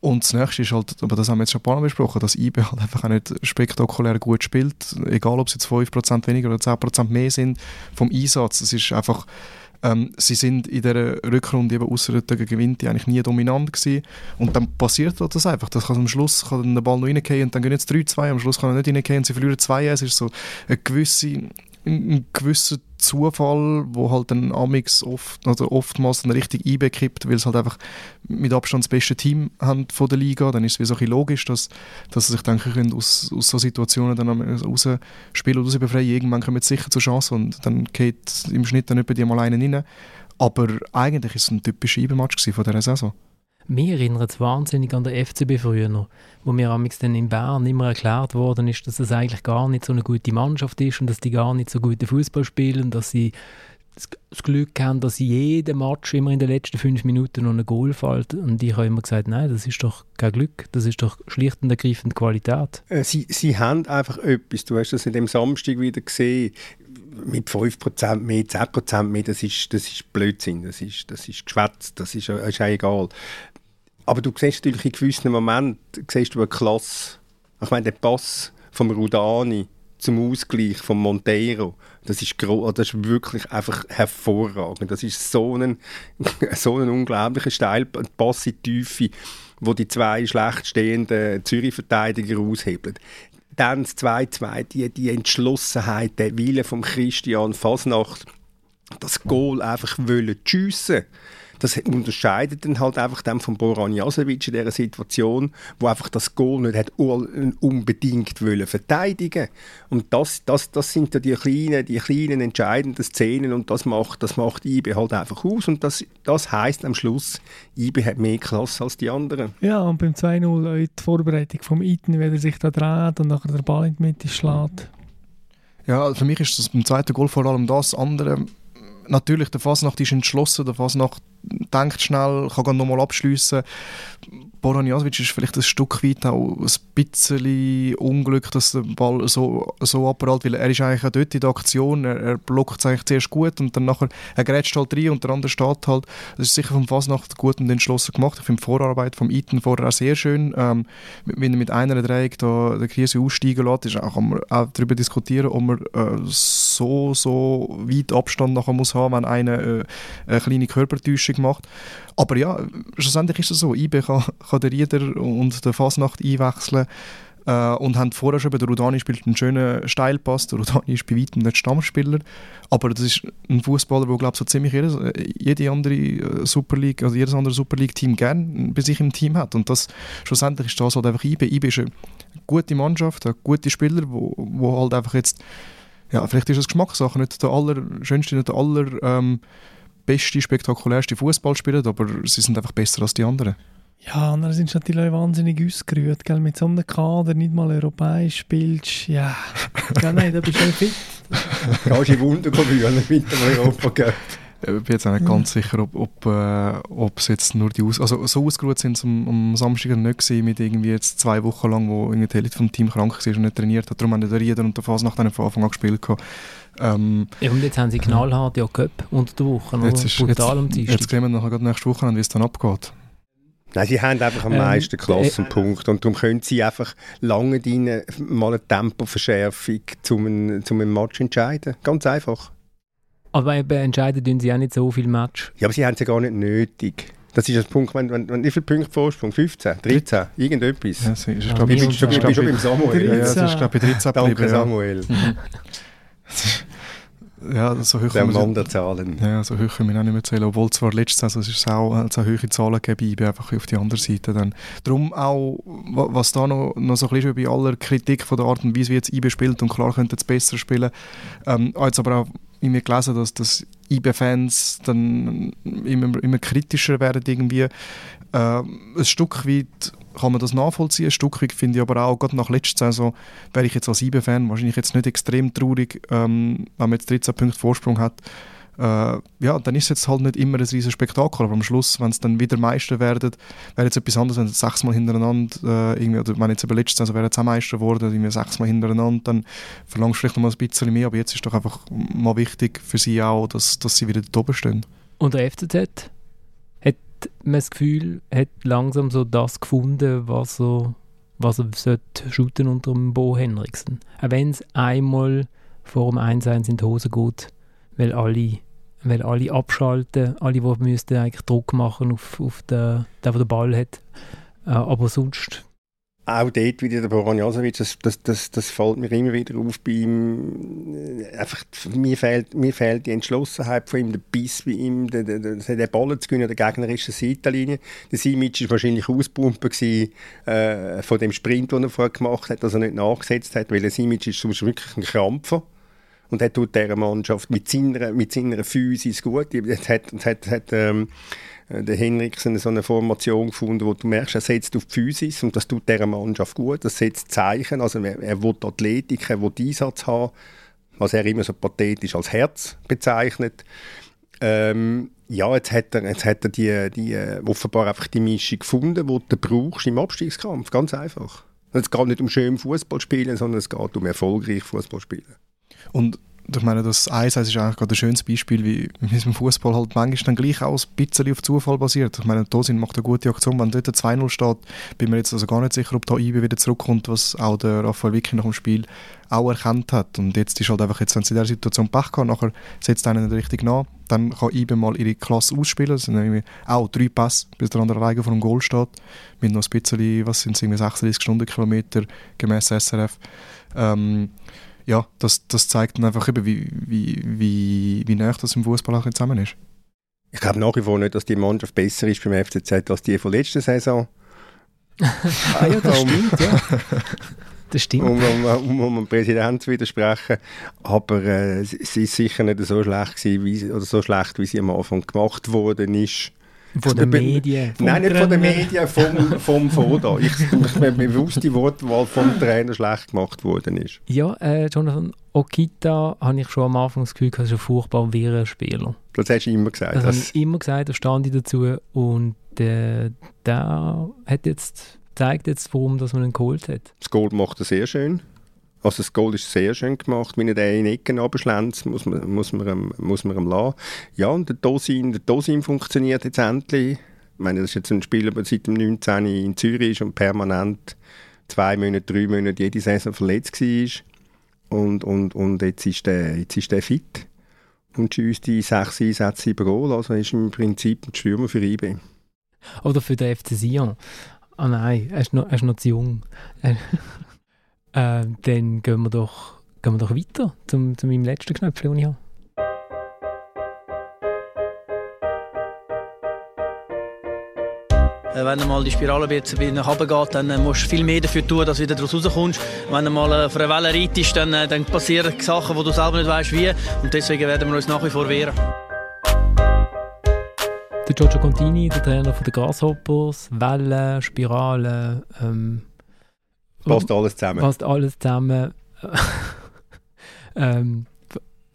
und das nächste ist halt, aber das haben wir jetzt schon ein paar Mal besprochen, dass IB halt einfach auch nicht spektakulär gut spielt, egal ob es jetzt 5% weniger oder 10% mehr sind vom Einsatz. Es ist einfach, ähm, sie sind in der Rückrunde eben ausser gegen gewinnt, die eigentlich nie dominant gewesen. Und dann passiert das einfach. Das kann am Schluss kann der Ball noch reingehen und dann gehen jetzt 3-2, am Schluss kann er nicht reingehen und sie verlieren 2 Es ist so eine gewisse ein gewisser Zufall, wo halt dann Amix oft, oder oftmals dann richtig einbekippt, weil es halt einfach mit Abstand das beste Team haben von der Liga. Dann ist es wie so ein logisch, dass, dass sie sich denken können, aus, aus so Situationen dann rausspielen und raus befreien. Irgendwann kommen sie sicher zur Chance und dann geht im Schnitt dann etwa die mal einen rein. Aber eigentlich ist es ein typischer Eibenmatch von dieser Saison. Mir erinnert es wahnsinnig an der FCB früher noch, wo mir amix dann in Bern immer erklärt worden ist, dass es eigentlich gar nicht so eine gute Mannschaft ist und dass die gar nicht so guten Fußball spielen, dass sie das Glück haben, dass sie jeden Match immer in den letzten fünf Minuten noch ein Goal fällt. Und ich habe immer gesagt, nein, das ist doch kein Glück, das ist doch schlicht und ergreifend Qualität. Äh, sie, sie haben einfach etwas, du hast das in dem Samstag wieder gesehen, mit 5% mehr, 10% mehr, das ist, das ist Blödsinn, das ist, das ist Geschwätz, das ist, ist auch egal. Aber du siehst natürlich in gewissen Momenten siehst du eine Klasse. Ich meine, der Pass vom Rudani zum Ausgleich von Monteiro, das ist, das ist wirklich einfach hervorragend. Das ist so ein, so ein unglaublicher Steil, Pass in die Tiefe, wo die zwei schlecht stehenden Zürich-Verteidiger aushebeln. Dann das 2-2, die, die Entschlossenheit, der Wille von Christian Fasnacht, das Goal einfach wollen schiessen das unterscheidet dann halt einfach dann von Boran Jasevic in dieser Situation, wo einfach das Goal nicht hat unbedingt wollen verteidigen und das, das, das sind ja die kleinen, die kleinen entscheidenden Szenen und das macht, das macht IB halt einfach aus und das, das heißt am Schluss, IB hat mehr Klasse als die anderen. Ja, und beim 2-0 die Vorbereitung vom Iten, wie er sich da dreht und nachher der Ball in die Mitte schlägt. Ja, für mich ist das beim zweiten Goal vor allem das andere natürlich, der Fasnacht ist entschlossen, der Fasnacht denkt schnell, kann nochmal abschliessen. Boran ist vielleicht ein Stück weit auch ein bisschen Unglück, dass der Ball so, so abprallt, weil er ist eigentlich auch dort in der Aktion, er, er blockt es eigentlich zuerst gut und dann nachher, er grätscht halt rein und der andere steht halt. Das ist sicher vom Fasnacht gut und entschlossen gemacht. Ich finde die Vorarbeit vom Iten vorher auch sehr schön. Ähm, wenn er mit einer Dreieck da der Krise aussteigen lässt, ist auch, kann man auch darüber diskutieren, ob man äh, so, so weit Abstand nachher muss haben, wenn einer äh, eine kleine Körpertäuschung macht. Aber ja, schlussendlich ist es so, IB kann, kann den Rieder und der Fasnacht einwechseln äh, und haben vorher schon, der Rudani spielt einen schönen Steilpass, der Rudani ist bei weitem nicht Stammspieler, aber das ist ein Fußballer, der glaube so ziemlich jedes, jede andere äh, Super League, also jedes andere Super League Team gerne bei sich im Team hat und das schlussendlich ist das halt einfach IB. IB ist eine gute Mannschaft, eine gute Spieler, wo, wo halt einfach jetzt ja, vielleicht ist es Geschmackssache, nicht der allerschönste, nicht der aller ähm, spektakulärste Fußball spielen, aber sie sind einfach besser als die anderen. Ja, und dann sind natürlich auch wahnsinnig ausgerührt, gell? mit so einem Kader nicht mal europäisch spielst. Ja, ja nein, da bist du fit. Gehst du Wunder gewöhnen mit dem Europacup. Ich bin jetzt auch nicht ganz sicher, ob, ob, äh, ob es jetzt nur die Aus also so ausgeruht sind sie am, am Samstag nicht gesehen mit irgendwie jetzt zwei Wochen lang, wo irgendwie die Hälfte vom Team krank war und nicht trainiert hat. Darum haben die Rieder und der Fasnacht dann von Anfang an gespielt. Ähm, ja, und jetzt haben sie knallhart ja Cup unter der Woche, jetzt ist, brutal am Dienstag. Jetzt sehen wir nachher nächste Woche wie es dann abgeht. Nein, sie haben einfach am ähm, meisten Klassenpunkt und darum können sie einfach lange rein mal eine Tempoverschärfung zum, zum einem Match entscheiden. Ganz einfach. Aber entscheiden tun sie auch nicht so viel Match. Ja, aber sie haben es ja gar nicht nötig. Das ist das Punkt, wenn, wenn, wenn wie viele Punkte Vorsprung? 15, 13, irgendetwas. Ja, sie, ich, ja, glaube, ich, bin schon, ich bin schon beim Samuel. 13. Ja, das ist glaube ich 13 Danke Samuel. Ja, so hoch der Mann der Zahlen. Ja, so hoch können wir auch nicht mehr zählen. Obwohl zwar letztes Saison es ist auch, also auch hohe Zahlen gegeben, einfach auf die andere Seite. Dann. Darum auch, was da noch, noch so ein bisschen bei aller Kritik von der Art und Weise, wie jetzt IB spielt, und klar könnte es besser spielen, ähm, jetzt aber auch in mir gelesen, dass, dass IB-Fans dann immer, immer kritischer werden irgendwie. Äh, ein Stück weit kann man das nachvollziehen. Ein Stück weit finde ich aber auch, gerade nach letzter Saison, wäre ich jetzt als IB-Fan wahrscheinlich jetzt nicht extrem traurig, ähm, wenn man jetzt 13 Punkte Vorsprung hat. Äh, ja, dann ist es jetzt halt nicht immer ein riesiges Spektakel, aber am Schluss, wenn es dann wieder Meister werden, wäre jetzt etwas anderes, wenn es sechsmal hintereinander, äh, irgendwie, oder wenn jetzt eben letztes Saison wäre es auch Meister geworden, irgendwie sechsmal hintereinander, dann verlangst du vielleicht noch mal ein bisschen mehr, aber jetzt ist doch einfach mal wichtig für sie auch, dass, dass sie wieder dort oben stehen. Und der FCZ? Man das Gefühl, hat langsam so das gefunden, was er, was er sollte shooten unter dem Bo Henriksen. Auch wenn es einmal vor dem 1-1 in die Hose geht, weil alle, weil alle abschalten, alle, die müssten eigentlich Druck machen auf, auf den, den, der den Ball hat. Äh, aber sonst auch dort wieder der Boranjasovic, das, das, das, das fällt mir immer wieder auf bei ihm. Äh, einfach, mir, fehlt, mir fehlt die Entschlossenheit von ihm, der Biss bei ihm, der, der, der, Ballen zu gewinnen an der gegnerischen Seitenlinie. Der Simic war wahrscheinlich auspumpen äh, von dem Sprint, den er vorher gemacht hat, dass er nicht nachgesetzt hat, weil der Simic ist sonst wirklich ein Krampfer. Und er tut dieser Mannschaft mit seiner, mit seiner Physis gut. Es hat, hat, hat ähm, äh, der Henriksen so eine Formation gefunden, wo du merkst, er setzt auf die Physis und das tut dieser Mannschaft gut. Das setzt Zeichen. Also er, er will Athletik, er will Einsatz haben, was er immer so pathetisch als Herz bezeichnet. Ähm, ja, jetzt hat er, jetzt hat er die, die, äh, offenbar einfach die Mischung gefunden, die du brauchst im Abstiegskampf. Ganz einfach. Es geht nicht um schön Fußball spielen, sondern es geht um erfolgreich Fußball spielen. Und ich meine, das 1 ist eigentlich gerade ein schönes Beispiel, wie mit dem Fußball halt manchmal dann gleich auch ein bisschen auf Zufall basiert. Ich meine, Tosin macht eine gute Aktion, wenn dort 2-0 steht, bin mir jetzt also gar nicht sicher, ob da Ibe wieder zurückkommt, was auch der Raphael Vicky nach dem Spiel auch erkannt hat. Und jetzt ist halt einfach, jetzt, wenn sie in dieser Situation Pech haben, nachher setzt einer nicht richtig nach, dann kann Ibe mal ihre Klasse ausspielen. Das sind irgendwie auch drei Pässe, bis der andere alleine vor dem Goal steht, mit noch ein bisschen, was sind es, 36 Stundenkilometer gemäß SRF. Ähm, ja, das, das zeigt dann einfach eben, wie, wie, wie, wie nah das im Fußball auch zusammen ist. Ich glaube nach wie vor nicht, dass die Mannschaft besser ist beim FCZ als die von letzter Saison. ah ja, das stimmt, ja. Das stimmt. Um, um, um, um dem Präsidenten zu widersprechen. Aber äh, sie ist sicher nicht so schlecht, gewesen, wie, oder so schlecht, wie sie am Anfang gemacht worden ist. Von den Medien? Nein, nicht von den Medien, vom, vom Foda. Ich, ich mir bewusst die Wortwahl vom Trainer schlecht gemacht worden ist. Ja, äh, Jonathan Okita habe ich schon am Anfang das Gefühl, er ist ein furchtbar wirrer Spieler. Das hast du immer gesagt. Das, das habe ich immer gesagt, da stand ich dazu. Und äh, der hat jetzt, zeigt jetzt, warum dass man ihn geholt hat. Das Gold macht er sehr schön. Also das Goal ist sehr schön gemacht, wenn er den in Ecken abschlänzt, muss man, muss man, ihm, muss man ihm lassen. Ja, und der Dosin, der Dosin funktioniert jetzt endlich. Ich meine, das ist jetzt ein Spieler, der seit dem 19. in Zürich ist und permanent zwei Monate, drei Monate jede Saison verletzt war. Und, und, und jetzt, ist der, jetzt ist der fit und schießt die sechs Einsätze über Goal. Also ist im Prinzip ein Stürmer für IB. Oder für den FC Sion. Ah oh nein, er ist noch, er ist noch zu jung. Äh, dann gehen wir doch, gehen wir doch weiter zum, zu meinem letzten Knöpfchen, den ich habe. Äh, wenn mal die Spirale ein nach oben geht, dann äh, musst du viel mehr dafür tun, dass du wieder daraus rauskommst. Wenn du mal auf einer Welle reitest, dann, dann passieren Sachen, wo du selber nicht weißt wie. Und deswegen werden wir uns nach wie vor wehren. Der Giorgio Contini, der Trainer der Grasshoppers, Wellen, Spiralen, ähm, Passt alles zusammen. Passt alles zusammen. ähm,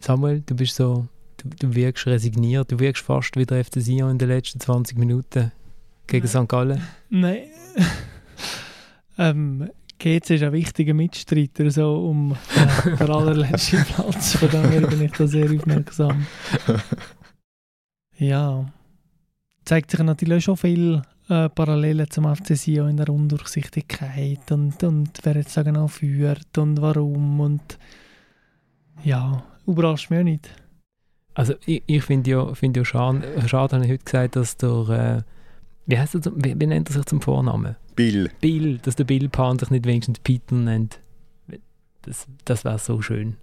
Samuel, du bist so, du, du wirkst resigniert, du wirkst fast wie der FC Sion in den letzten 20 Minuten gegen St. Gallen. Nein. ähm, GC ist ein wichtiger Mitstreiter so um den, den allerletzten Platz. Von daher bin ich da sehr aufmerksam. Ja. Zeigt sich natürlich schon viel äh, Parallelen zum FC Sion in der Undurchsichtigkeit und, und wer jetzt da genau führt und warum und ja, überrascht mich auch nicht. Also ich, ich finde ja, find ja schade, schade habe ich heute gesagt, dass der, äh, wie heißt er, wie, wie, nennt er sich zum Vornamen? Bill. Bill, dass der Bill Pan sich nicht wenigstens Peter nennt. Das, das wäre so schön.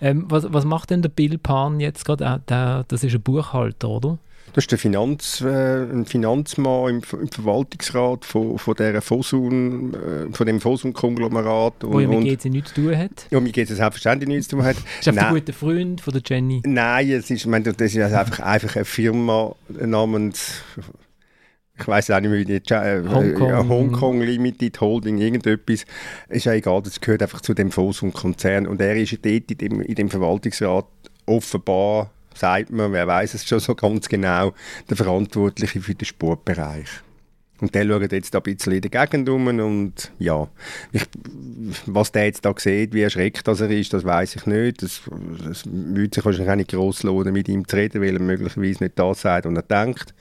Ähm, was, was macht denn der Bill Pan jetzt gerade? Äh, das ist ein Buchhalter, oder? Das ist der Finanz, äh, ein Finanzmann im, im, Verwaltungsrat von, von, der Fosun, äh, von dem Fosun-Konglomerat. Wo ja mit GC nichts zu tun hat. Ja, mit GC selbstverständlich nichts zu tun hat. Ist einfach ein guter Freund von der Jenny? Nein, es ist, ich meine, das ist einfach, einfach eine Firma namens ich weiß auch nicht mehr, wie die äh, Hongkong. Äh, Hongkong Limited Holding, irgendetwas. Ist ja egal, das gehört einfach zu dem Fosun-Konzern. Und er ist dort in dem, in dem Verwaltungsrat offenbar sagt man, wer weiß es schon so ganz genau, der Verantwortliche für den Sportbereich. Und der schaut jetzt ein bisschen in der Gegend um und ja, ich, was der jetzt da sieht, wie erschreckt er ist, das weiß ich nicht. Das würde sich wahrscheinlich auch nicht gross lohnen, mit ihm zu reden, weil er möglicherweise nicht das sagt, was er denkt.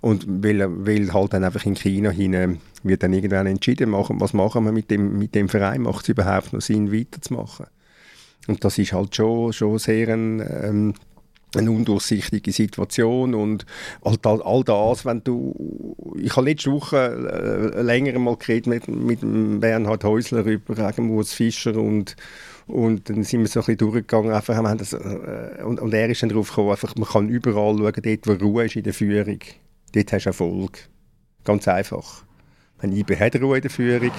Und weil, weil halt dann einfach in China hinein wird dann irgendwann entschieden, machen, was machen wir mit dem, mit dem Verein, macht es überhaupt noch Sinn, weiterzumachen. Und das ist halt schon, schon sehr ein... Ähm, eine undurchsichtige Situation und all, all, das, wenn du, ich habe letzte Woche äh, länger mal geredet mit, mit Bernhard Häusler über Regenwurz Fischer und und dann sind wir so ein bisschen durchgegangen einfach, haben das, äh, und, und er ist dann darauf gekommen, einfach, man kann überall schauen, dort wo Ruhe ist in der Führung, dort hast du Erfolg. Ganz einfach. Wenn IB Ruhe in der Führung,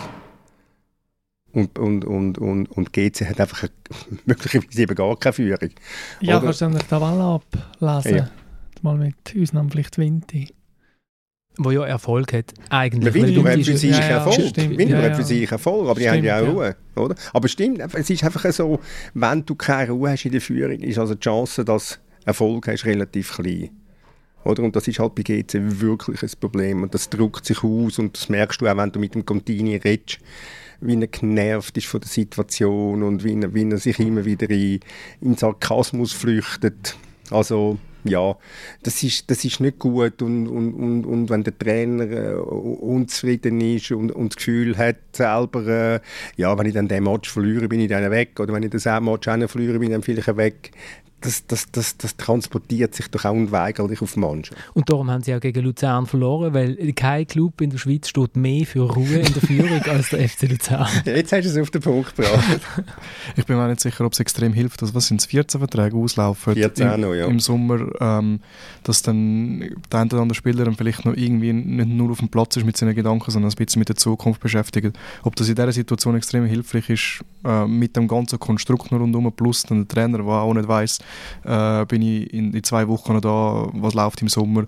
und, und, und, und, und GC hat einfach möglicherweise eben gar keine Führung. Ja, Oder? kannst du dann die Tabelle ablesen? Ja. Mal mit Ausnahme vielleicht Winti. Wo ja Erfolg hat, eigentlich. Winti hat für sich ja, Erfolg. Ja, Winti ja, hat für sich Erfolg, aber die haben ja auch Ruhe. Oder? Aber stimmt, es ist einfach so, wenn du keine Ruhe hast in der Führung, ist also die Chance, dass Erfolg hast, relativ klein. Oder? Und das ist halt bei GC wirklich ein Problem. Und das drückt sich aus und das merkst du auch, wenn du mit dem Contini redest wie er genervt ist von der Situation und wie er, wie er sich immer wieder in, in Sarkasmus flüchtet. Also ja, das ist, das ist nicht gut und, und, und, und wenn der Trainer äh, unzufrieden ist und, und das Gefühl hat selber, äh, ja, wenn ich dann den Match verliere, bin ich dann weg oder wenn ich das Match auch verliere, bin ich dann vielleicht weg, das, das, das, das transportiert sich doch auch unweigerlich auf die Mannschaft. Und darum haben sie auch gegen Luzern verloren, weil kein Club in der Schweiz steht mehr für Ruhe in der Führung als der FC Luzern. Jetzt hast du es auf den Punkt gebracht. ich bin mir nicht sicher, ob es extrem hilft, dass was sind es, 14 Verträge auslaufen 14 im, noch, ja. im Sommer, ähm, dass dann der eine oder andere Spieler dann vielleicht noch irgendwie nicht nur auf dem Platz ist mit seinen Gedanken, sondern ein bisschen mit der Zukunft beschäftigt. Ob das in dieser Situation extrem hilfreich ist, äh, mit dem ganzen Konstrukt rundherum, plus dann der Trainer, der auch nicht weiß äh, bin ich in, in, zwei Wochen noch da, was läuft im Sommer,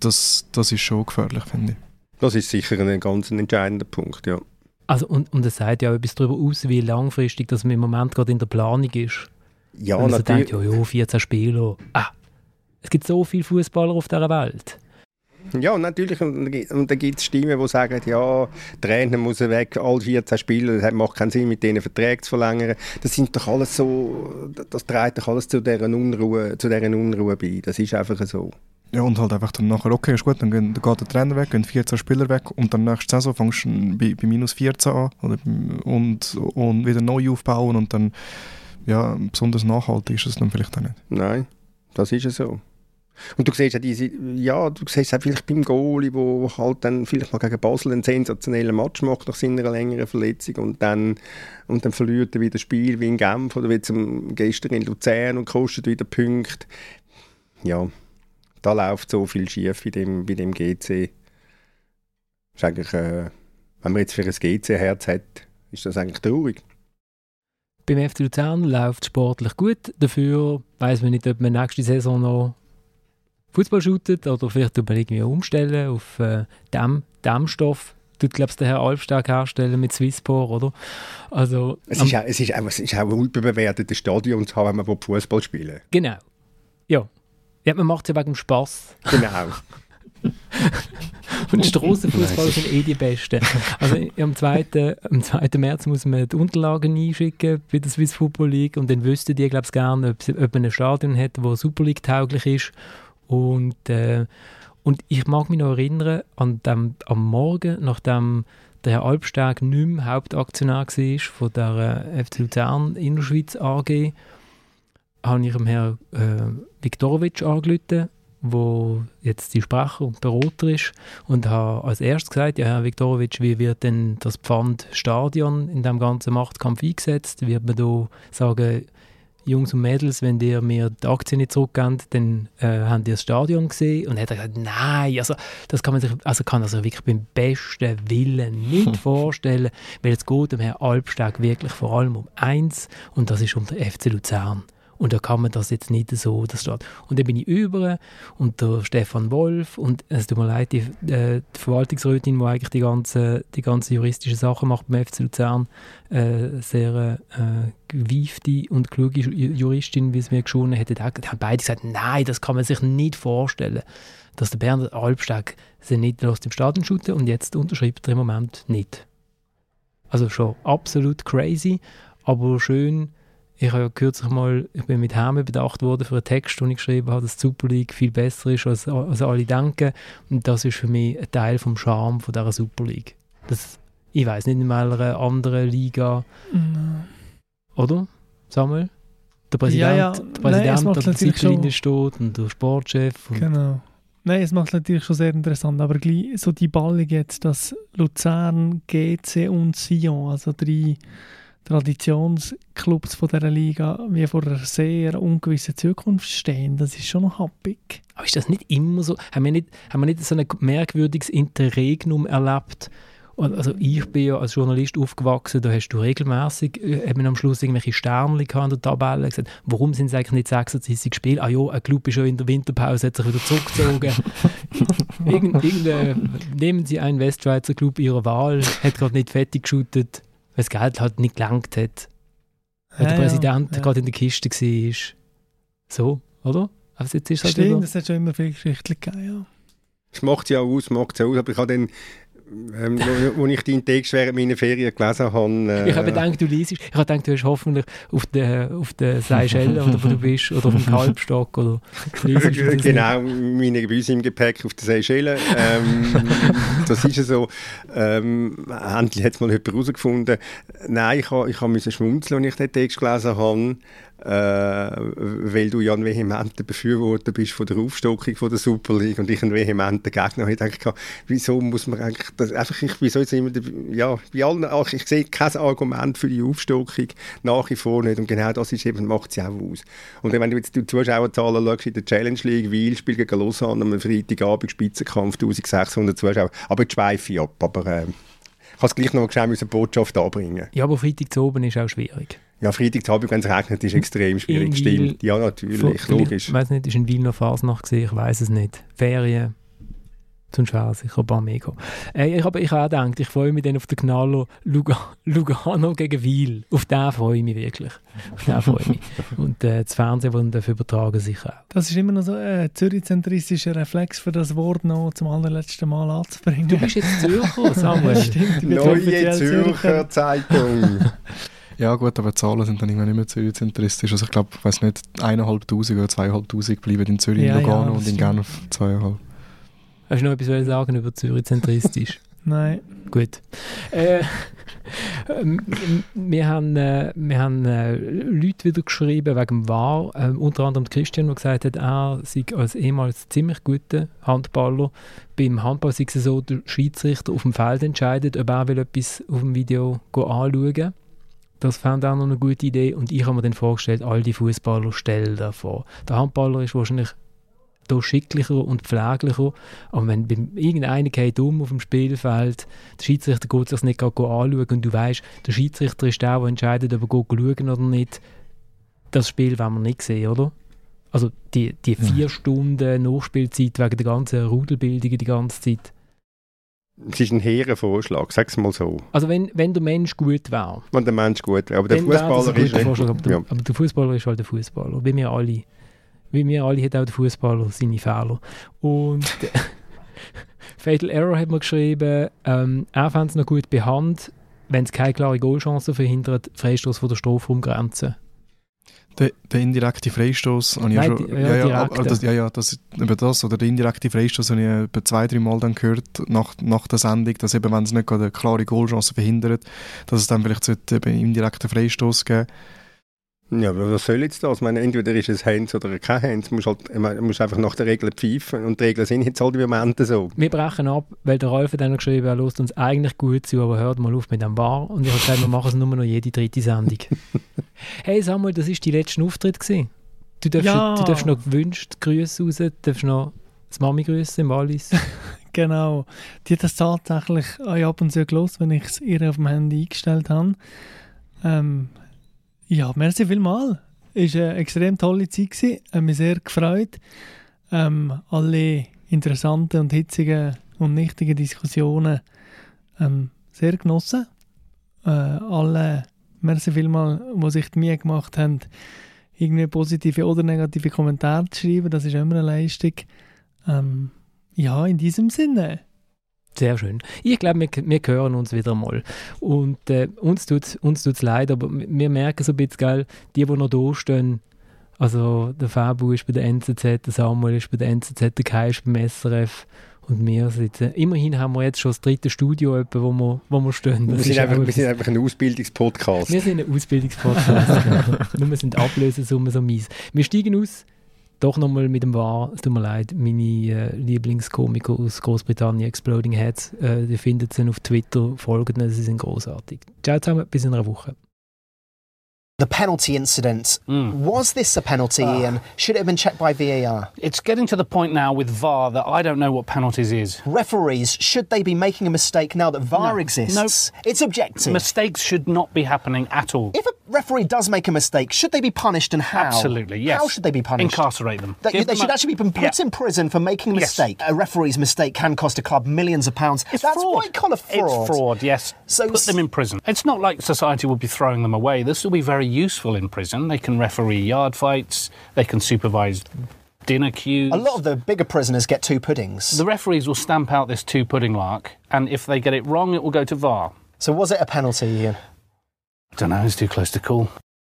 das, das ist schon gefährlich, finde ich. Das ist sicher ein ganz entscheidender Punkt, ja. Also und, und es sagt ja auch etwas darüber aus, wie langfristig das im Moment gerade in der Planung ist. Ja, Wenn man natürlich. So denkt, ja, ja, 14 Spieler. Ah, es gibt so viele Fußballer auf dieser Welt. Ja, natürlich. Und, und dann gibt es Stimmen, die sagen, ja, der Trainer muss weg, alle 14 Spieler, es macht keinen Sinn, mit denen Verträge zu verlängern. Das sind doch alles so, das trägt doch alles zu deren Unruhe, zu deren Unruhe bei. Das ist einfach so. Ja, und halt einfach dann nachher, okay, ist gut, dann, gehen, dann geht der Trainer weg, gehen 14 Spieler weg und dann nächste Saison fängst du bei, bei minus 14 an oder, und, und wieder neu aufbauen und dann, ja, besonders nachhaltig ist es dann vielleicht auch nicht. Nein, das ist es so. Und du siehst ja diese, ja, du siehst auch vielleicht beim Goalie, wo halt dann vielleicht mal gegen Basel einen sensationellen Match macht nach seiner längeren Verletzung und dann, und dann verliert er wieder Spiel wie in Genf oder wie zum gestern in Luzern und kostet wieder Punkte. Ja, da läuft so viel schief bei dem, bei dem GC. Ist eigentlich, äh, wenn man jetzt für ein GC-Herz hat, ist das eigentlich traurig. Beim FC Luzern läuft es sportlich gut. Dafür weiß man nicht, ob man nächste Saison noch Fußball shootet oder vielleicht man irgendwie umstellen auf äh, Dämm, Dämmstoff. Tut, glaubst der Herr Albstag herstellen mit Swisspor, oder? Also, es, ist auch, es, ist auch, es ist auch überbewertet, das Stadion zu haben, wenn man Fußball spielen Genau. Ja. ja man macht es ja wegen dem Spass. Genau. Und Strassenfußballer sind eh die Besten. Also am 2. am 2. März muss man die Unterlagen einschicken bei der Swiss Football League und dann wüssten die, glaube ich, gerne, ob, ob man ein Stadion hat, das Super League tauglich ist und, äh, und ich mag mich noch erinnern, an dem, am Morgen, nachdem der Herr Albsteg nicht mehr Hauptaktionär war von der äh, FC Luzern Innerschweiz AG, habe ich dem Herrn äh, Viktorowitsch angerufen, wo jetzt die Sprecher und Berater ist und habe als erstes gesagt, ja Herr Viktorowitsch, wie wird denn das Pfand Stadion in dem ganzen Machtkampf eingesetzt? Wird man da sagen, Jungs und Mädels, wenn ihr mir die Aktien nicht zurückgebt, dann äh, habt ihr das Stadion gesehen. Und er hat gesagt, nein, also das kann man sich, also kann also wirklich beim besten Willen nicht vorstellen, weil es geht dem Herrn Albstag wirklich vor allem um eins und das ist um den FC Luzern. Und da kann man das jetzt nicht so, das steht. Und dann bin ich über und der Stefan Wolf und es tut mir leid, die, äh, die Verwaltungsrätin, die eigentlich die ganze, die ganze juristische Sachen macht beim FC Luzern, äh, sehr äh, gewiefte und kluge Juristin, wie es mir geschonen hätte, haben beide gesagt, nein, das kann man sich nicht vorstellen, dass der Bernd Albsteg sie nicht aus dem Stadion shooten und jetzt unterschreibt er im Moment nicht. Also schon absolut crazy, aber schön, ich habe ja kürzlich mal, ich bin mit Hermen bedacht worden für einen Text, den ich geschrieben habe, dass die Super League viel besser ist, als, als alle denken. Und das ist für mich ein Teil vom Charme von dieser Super League. Das, ich weiß nicht in welcher anderen Liga. Mhm. Oder, Samuel? Der Präsident, ja, ja. Der, Präsident Nein, der Zeitlinie steht und der Sportchef. Und genau. Nein, es macht natürlich schon sehr interessant, aber gleich so die Ballung jetzt, dass Luzern, GC und Sion, also drei Traditionsclubs von dieser Liga wie vor einer sehr ungewissen Zukunft stehen. Das ist schon noch happig. Aber ist das nicht immer so? Haben wir nicht, haben wir nicht so ein merkwürdiges Interregnum erlebt? Also ich bin ja als Journalist aufgewachsen, da hast du regelmäßig äh, am Schluss irgendwelche Sterne in der Tabelle gesagt, warum sind es eigentlich nicht 36 Spiele? Ah ja, ein Club ist schon in der Winterpause, hat sich wieder zurückgezogen. Irgend, nehmen Sie einen Westschweizer Club Ihrer Wahl, hat gerade nicht fertig geschootet weil das Geld halt nicht gelangt hat. Weil ja, der Präsident ja, gerade in der Kiste war. So, oder? Aber jetzt ist halt Stimmt, es hat schon immer viele Geschichten gegeben, ja. Es macht ja aus, macht ja aus, aber ich habe dann ähm, wo, wo, ich deinen Text während meiner Ferien gelesen habe. Äh, ich habe gedacht, du liest. Ich habe gedacht, du hast hoffentlich auf den, auf den Seychellen oder wo du bist oder auf dem Kalbstock oder Genau, meine Gebüse im Gepäck auf den Seychellen. Ähm, das ist ja so. Ähm, endlich hat es mal jemand herausgefunden. Nein, ich, ich musste schmunzeln, als ich den Text gelesen habe äh, weil du ja ein vehementer Befürworter bist von der Aufstockung von der Super League und ich ein vehementer Gegner. Ich denke, wieso muss man eigentlich, das, einfach, ich, wieso jetzt immer, ja, bei allen, ich sehe kein Argument für die Aufstockung nach wie vor nicht und genau das ist eben, macht sie auch aus. Und wenn du jetzt die Zuschauerzahlen schaust in der Challenge League, Wiel spielt gegen Lausanne am Freitagabend Spitzenkampf, 1600 Zuschauer, aber die schweife ab, aber äh, ich kann es gleich noch schnell eine Botschaft anbringen. Ja, aber Freitag zu oben ist auch schwierig. Ja, Freitagabend, wenn es regnet, ist extrem schwierig. In Stimmt. Ja, natürlich, von, logisch. Ich weiß nicht, ist in Wien noch Fasnacht gesehen, ich weiß es nicht. Ferien. Sonst wäre sicher ein paar mega. Äh, ich habe ich auch gedacht, ich freue mich dann auf den Knaller Lugano gegen Wiel. Auf den freue ich mich wirklich. Auf den freue ich mich. Und äh, das Fernsehen, das dafür übertragen, sicher auch. Das ist immer noch so ein zürich-zentristischer Reflex, für das Wort noch zum allerletzten Mal anzubringen. Du bist jetzt Zürcher, Samuel. Stimmt, Neue Zürcher Zeitung. Ja gut, aber die Zahlen sind dann irgendwann nicht mehr zürich-zentristisch. Also ich glaube, ich weiß nicht, eineinhalbtausend oder zweieinhalbtausend bleiben in Zürich, ja, in Lugano ja, und in Genf zweieinhalb. Hast du noch etwas sagen über Zürich zentristisch? Nein. Gut. Äh, ähm, wir haben, äh, wir haben äh, Leute wieder geschrieben wegen dem War, äh, unter anderem Christian, der gesagt hat, er sei als ehemals ziemlich guter Handballer. Beim Handball sei es so, der Schiedsrichter auf dem Feld entscheidet, ob er will etwas auf dem Video anschauen will. Das fand auch noch eine gute Idee und ich habe mir dann vorgestellt, all die Fußballer stellen davor. Der Handballer ist wahrscheinlich da schicklicher und pfleglicher. Aber wenn bei irgendeiner geht um auf dem Spielfeld, der Schiedsrichter geht sich das nicht anschauen und du weißt, der Schiedsrichter ist der, der entscheidet, ob er schauen oder nicht. Das Spiel wollen wir nicht sehen, oder? Also die, die vier ja. Stunden Nachspielzeit wegen der ganzen Rudelbildungen die ganze Zeit. Es ist ein hehrer Vorschlag, sag es mal so. Also wenn, wenn der Mensch gut wäre. Wenn der Mensch gut wäre, aber der Fußballer ist... Vorschlag, aber, der, ja. aber der Fußballer ist halt der Fußballer, wie wir alle. Wie wir alle hat auch der Fußballer seine Fehler. Und Fatal Error hat mir geschrieben, ähm, er fände es noch gut behandelt, wenn es keine klare Goalchance verhindert, Freistoß von der Strafraumgrenze. Der, der indirekte Freistoß habe ich Nein, ja schon. Ja, ja, ja, das, ja, ja das, über das oder der indirekte Freistoß habe ich etwa zwei, drei Mal dann gehört nach, nach der Sendung, dass eben, wenn es nicht eine klare Goalchance verhindert, dass es dann vielleicht einen indirekten Freistoß geben ja, aber was soll jetzt das? Ich meine, entweder ist es Hands oder kein Hands. Du musst, halt, musst einfach nach der Regel pfeifen und die Regeln sind jetzt halt im Moment so. Wir brechen ab, weil der Rolf hat dann geschrieben, er lässt uns eigentlich gut zu, aber hört mal auf mit dem Bar. Und ich habe gesagt, wir machen es nur noch jede dritte Sendung. hey Samuel, das war die letzte Auftritt. Gewesen. Du darfst, ja. du darfst noch gewünscht Grüße raus, du darfst noch das Mami grüßen im Wallis. genau. Die hat das tatsächlich ab und zu gelost, wenn ich es ihr auf dem Handy eingestellt habe. Ähm, ja, merci vielmals. war eine extrem tolle Zeit. Gewesen. Hat mich sehr gefreut. Ähm, alle interessanten und hitzigen und nichtigen Diskussionen ähm, sehr genossen. Äh, alle, merci vielmal, die sich die Mühe gemacht haben, irgendwie positive oder negative Kommentare zu schreiben. Das ist immer eine Leistung. Ähm, ja, in diesem Sinne. Sehr schön. Ich glaube, wir, wir hören uns wieder mal. Und äh, uns tut es uns tut's leid, aber wir merken so ein bisschen, geil, die, die noch da stehen, also der Fabu ist bei der NZZ, der Samuel ist bei der NZZ, der Kai ist beim SRF und wir sitzen. Immerhin haben wir jetzt schon das dritte Studio, wo, wir, wo wir stehen. Wir sind, einfach, wir sind, einfach, ein Ausbildungspodcast. Wir sind ein Ausbildungspodcast. genau. Nur wir sind Ablösesummen so mies. Wir steigen aus doch nochmal mit dem War, es tut mir leid, meine äh, Lieblingskomiker aus Großbritannien, Exploding Heads, äh, die findet sie auf Twitter, folgen sie sind großartig. Ciao zusammen, bis in einer Woche. The penalty incident. Mm. Was this a penalty, uh, Ian? Should it have been checked by VAR? It's getting to the point now with VAR that I don't know what penalties is. Referees, should they be making a mistake now that VAR no. exists? No. It's objective. Mistakes should not be happening at all. If a referee does make a mistake, should they be punished and how? Absolutely, yes. How should they be punished? Incarcerate them. They, they should actually be put yeah. in prison for making a mistake. Yes. A referee's mistake can cost a club millions of pounds. It's That's fraud. white collar fraud. It's fraud, yes. So put them in prison. It's not like society will be throwing them away. This will be very useful in prison. They can referee yard fights. They can supervise dinner queues. A lot of the bigger prisoners get two puddings. The referees will stamp out this two pudding lark, and if they get it wrong, it will go to VAR. So was it a penalty, Ian? I don't know. It's too close to call.